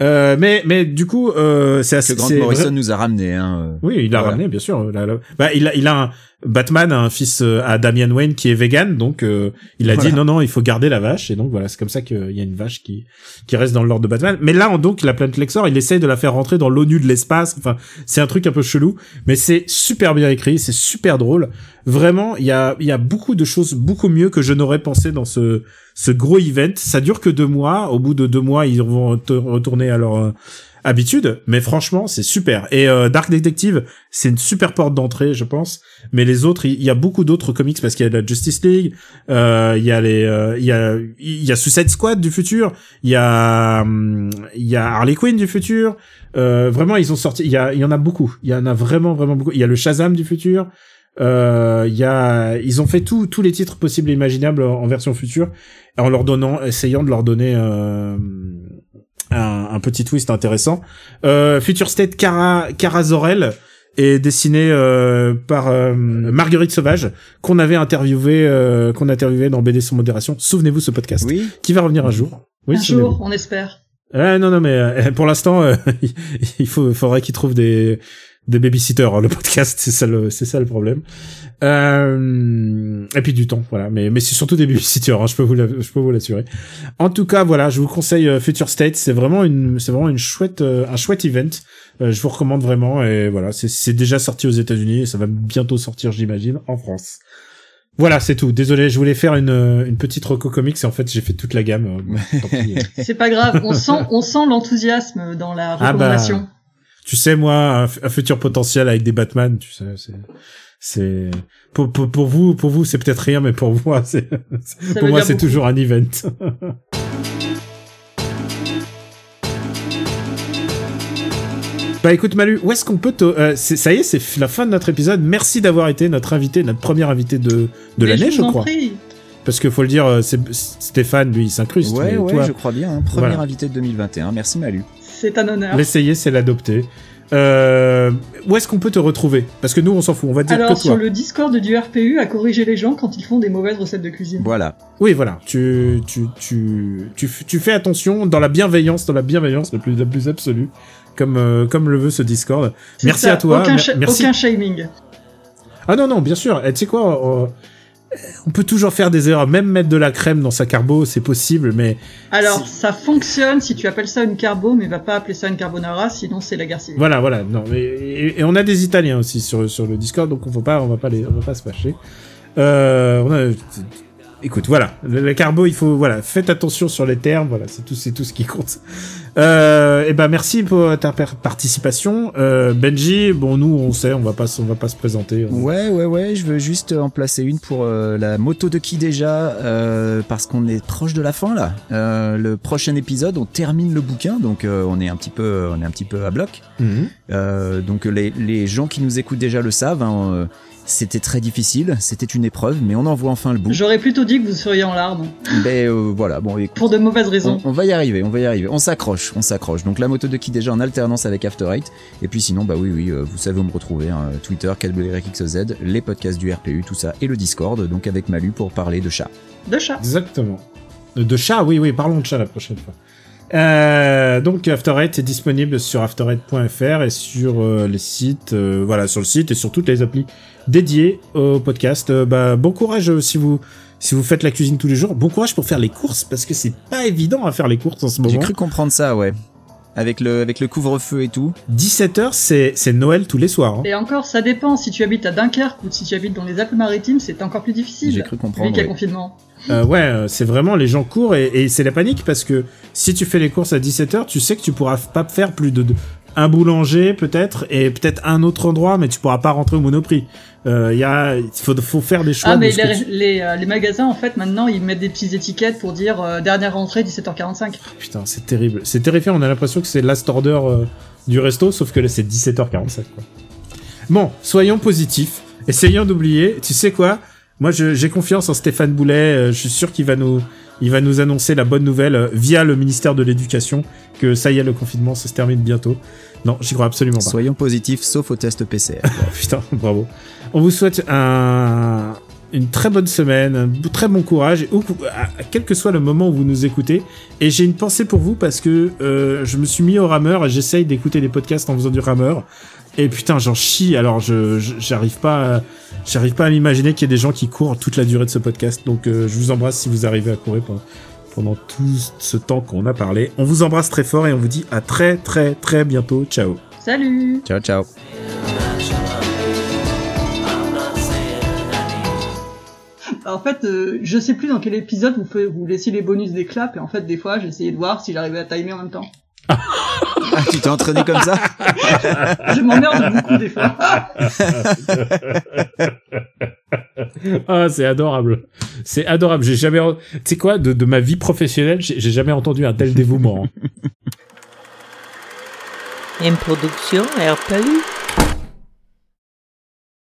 Euh, mais mais du coup, euh, c'est assez. que Grant Morrison nous a ramené. Hein. Oui, il l'a Voilà. ramené, bien sûr. Là, là. Bah, il a, il a un Batman, a un fils euh, à Damian Wayne qui est vegan, donc euh, il a dit non, non, il faut garder la vache, et donc voilà, c'est comme ça qu'il y a une vache qui qui reste dans l'ordre de Batman. Mais là, on- donc la planète Lexor, il essaye de la faire rentrer dans l'ONU de l'espace. Enfin, c'est un truc un peu chelou, mais c'est super bien écrit, c'est super drôle. Vraiment, il y a il y a beaucoup de choses beaucoup mieux que je n'aurais pensé dans ce ce gros event. Ça dure que deux mois. Au bout de deux mois, ils vont retourner à leur euh, habitude, mais franchement, c'est super. Et euh, Dark Detective, c'est une super porte d'entrée, je pense. Mais les autres, il y, a beaucoup d'autres comics parce qu'il y a la Justice League, euh, il y a les, euh, il y a, il y a Suicide Squad du futur, il y a, hum, il y a Harley Quinn du futur. Euh, vraiment, ils ont sorti, il y a, y en a beaucoup. Il y en a vraiment, vraiment beaucoup. Il y a le Shazam du futur. Il y a, ils ont fait tous tous les titres possibles et imaginables en, en version future, en leur donnant, essayant de leur donner euh, un, un petit twist intéressant. Euh, Future State Cara, Cara Zor-El est dessiné euh, par euh, Marguerite Sauvage qu'on avait interviewé euh, qu'on a interviewé dans BD sans modération. Souvenez-vous ce podcast Oui. qui va revenir un jour. Oui, Un jour, on espère. Ah, non non mais euh, [LAUGHS] pour l'instant euh, [LAUGHS] il faut faudrait qu'il trouve des des babysitters hein, le podcast c'est ça le c'est ça le problème euh, et puis du temps voilà mais mais c'est surtout des babysitters hein, je peux vous la- je peux vous l'assurer en tout cas voilà je vous conseille euh, Future State c'est vraiment une c'est vraiment une chouette euh, un chouette event Euh, je vous recommande vraiment et voilà c'est c'est déjà sorti aux États-Unis et ça va bientôt sortir j'imagine en France Voilà, c'est tout. Désolé, je voulais faire une, une petite reco comics et en fait j'ai fait toute la gamme. [LAUGHS] C'est pas grave, on sent, on sent l'enthousiasme dans la Ah bah, recommandation. Tu sais, moi, un, futur potentiel avec des Batman, tu sais, c'est, c'est, pour, pour, pour vous, pour vous, c'est peut-être rien, mais pour moi, [LAUGHS] c'est, pour moi, c'est toujours un event. [LAUGHS] Bah écoute Malu, où est-ce qu'on peut te... euh, c'est- ça y est, c'est la fin de notre épisode. Merci d'avoir été notre invité, notre premier invité de, de l'année, je crois. prie. Parce que faut le dire, euh, c'est Stéphane, lui, il s'incruste. Ouais, ouais, toi, je crois bien. hein. Premier Voilà. invité de 2021. Merci Malu. C'est un honneur. L'essayer, c'est l'adopter. Euh, où est-ce qu'on peut te retrouver? Parce que nous, on s'en fout. On va dire Alors, que toi. sur le Discord du RPU, à corriger les gens quand ils font des mauvaises recettes de cuisine. Voilà. Oui, voilà. Tu, tu, tu, tu, tu fais attention dans la bienveillance, dans la bienveillance la plus, la plus absolue, comme, euh, comme le veut ce Discord. Merci ça, à toi. Merci. aucun shaming. Ah non, non, bien sûr. Et tu sais quoi euh, On peut toujours faire des erreurs. Même mettre de la crème dans sa carbo, c'est possible, mais Alors, ça fonctionne si tu appelles ça une carbo, mais va pas appeler ça une carbonara, sinon c'est la guerre civile. Voilà, voilà. Non, mais, et, et on a des Italiens aussi sur, sur le Discord, donc on faut pas, on va pas les, on va pas se fâcher. Euh, on a, écoute, voilà, le, carbo, il faut, voilà, faites attention sur les termes, voilà, c'est tout, c'est tout ce qui compte. Euh, et ben merci pour ta participation, euh, Benji. Bon, nous, on sait, on va pas, on va pas se présenter. on- Ouais, ouais, ouais, je veux juste en placer une pour euh, la moto de qui déjà, euh, parce qu'on est proche de la fin là. Euh, le prochain épisode, on termine le bouquin, donc euh, on est un petit peu, on est un petit peu à bloc. Euh, donc les, les gens qui nous écoutent déjà le savent. hein, euh, c'était très difficile, c'était une épreuve, mais on en voit enfin le bout. J'aurais plutôt dit que vous seriez en larmes, Ben euh, voilà, bon, écoute, pour de mauvaises raisons. on, on va y arriver, on va y arriver. On s'accroche, on s'accroche. Donc la moto de qui déjà en alternance avec After Eight. Et puis sinon, bah oui, oui, euh, vous savez où me retrouver. hein, Twitter, KWRXZ, les podcasts du RPU, tout ça, et le Discord. Donc avec Malu pour parler de chat. De chat. Exactement. De chat, oui, oui, parlons de chat la prochaine fois. Euh, donc After Eight est disponible sur after8.fr et sur euh, les sites, euh, voilà, sur le site et sur toutes les applis dédiées au podcast. Euh, bah, bon courage si vous si vous faites la cuisine tous les jours. Bon courage pour faire les courses parce que c'est pas évident à faire les courses en ce J'ai moment. cru comprendre ça, ouais. Avec le, avec le couvre-feu et tout. 17h, c'est c'est Noël tous les soirs. hein. Et encore, ça dépend. Si tu habites à Dunkerque ou si tu habites dans les Alpes-Maritimes, c'est encore plus difficile. J'ai cru Vu comprendre. qu'il y a confinement. Euh, ouais, euh, c'est vraiment les gens courent et, et c'est la panique parce que si tu fais les courses à 17h, tu sais que tu pourras pas faire plus de, de- un boulanger peut-être et peut-être un autre endroit, mais tu pourras pas rentrer au Monoprix. Euh, Il y a, faut, faut faire des choix. Ah, mais ce que les, tu- les, euh, les magasins, en fait, maintenant, ils mettent des petites étiquettes pour dire euh, dernière rentrée 17h45. Putain, c'est terrible. C'est terrifiant. On a l'impression que c'est last order euh, du resto, sauf que là c'est 17h47. Quoi. Bon, soyons positifs. Essayons d'oublier. Tu sais quoi? Moi, j'ai confiance en Stéphane Boulet. euh, je suis sûr qu'il va nous, il va nous annoncer la bonne nouvelle euh, via le ministère de l'Éducation que ça y est, le confinement se termine bientôt. Non, j'y crois absolument pas. Soyons positifs, sauf au test PCR. [LAUGHS] Putain, bravo. On vous souhaite un, une très bonne semaine, un très bon courage, à quel que soit le moment où vous nous écoutez. Et j'ai une pensée pour vous parce que euh, je me suis mis au rameur et j'essaye d'écouter des podcasts en faisant du rameur. Et putain, j'en chie. Alors, je je- j'arrive pas, à- j'arrive pas à m'imaginer qu'il y ait des gens qui courent toute la durée de ce podcast. Donc, euh, je vous embrasse si vous arrivez à courir pendant, pendant tout ce temps qu'on a parlé. On vous embrasse très fort et on vous dit à très très très bientôt. Ciao. Salut ciao, ciao. En fait, euh, je sais plus dans quel épisode vous, faites, vous laissiez les bonus des claps, et en fait, des fois, j'essayais de voir si j'arrivais à timer en même temps. [LAUGHS] Ah, tu t'es entraîné comme ça [LAUGHS] Je m'emmerde beaucoup des fois. [LAUGHS] Ah, c'est adorable. C'est adorable. J'ai jamais, tu sais quoi, de, de ma vie professionnelle, j'ai jamais entendu un tel dévouement. hein. Une production RPU.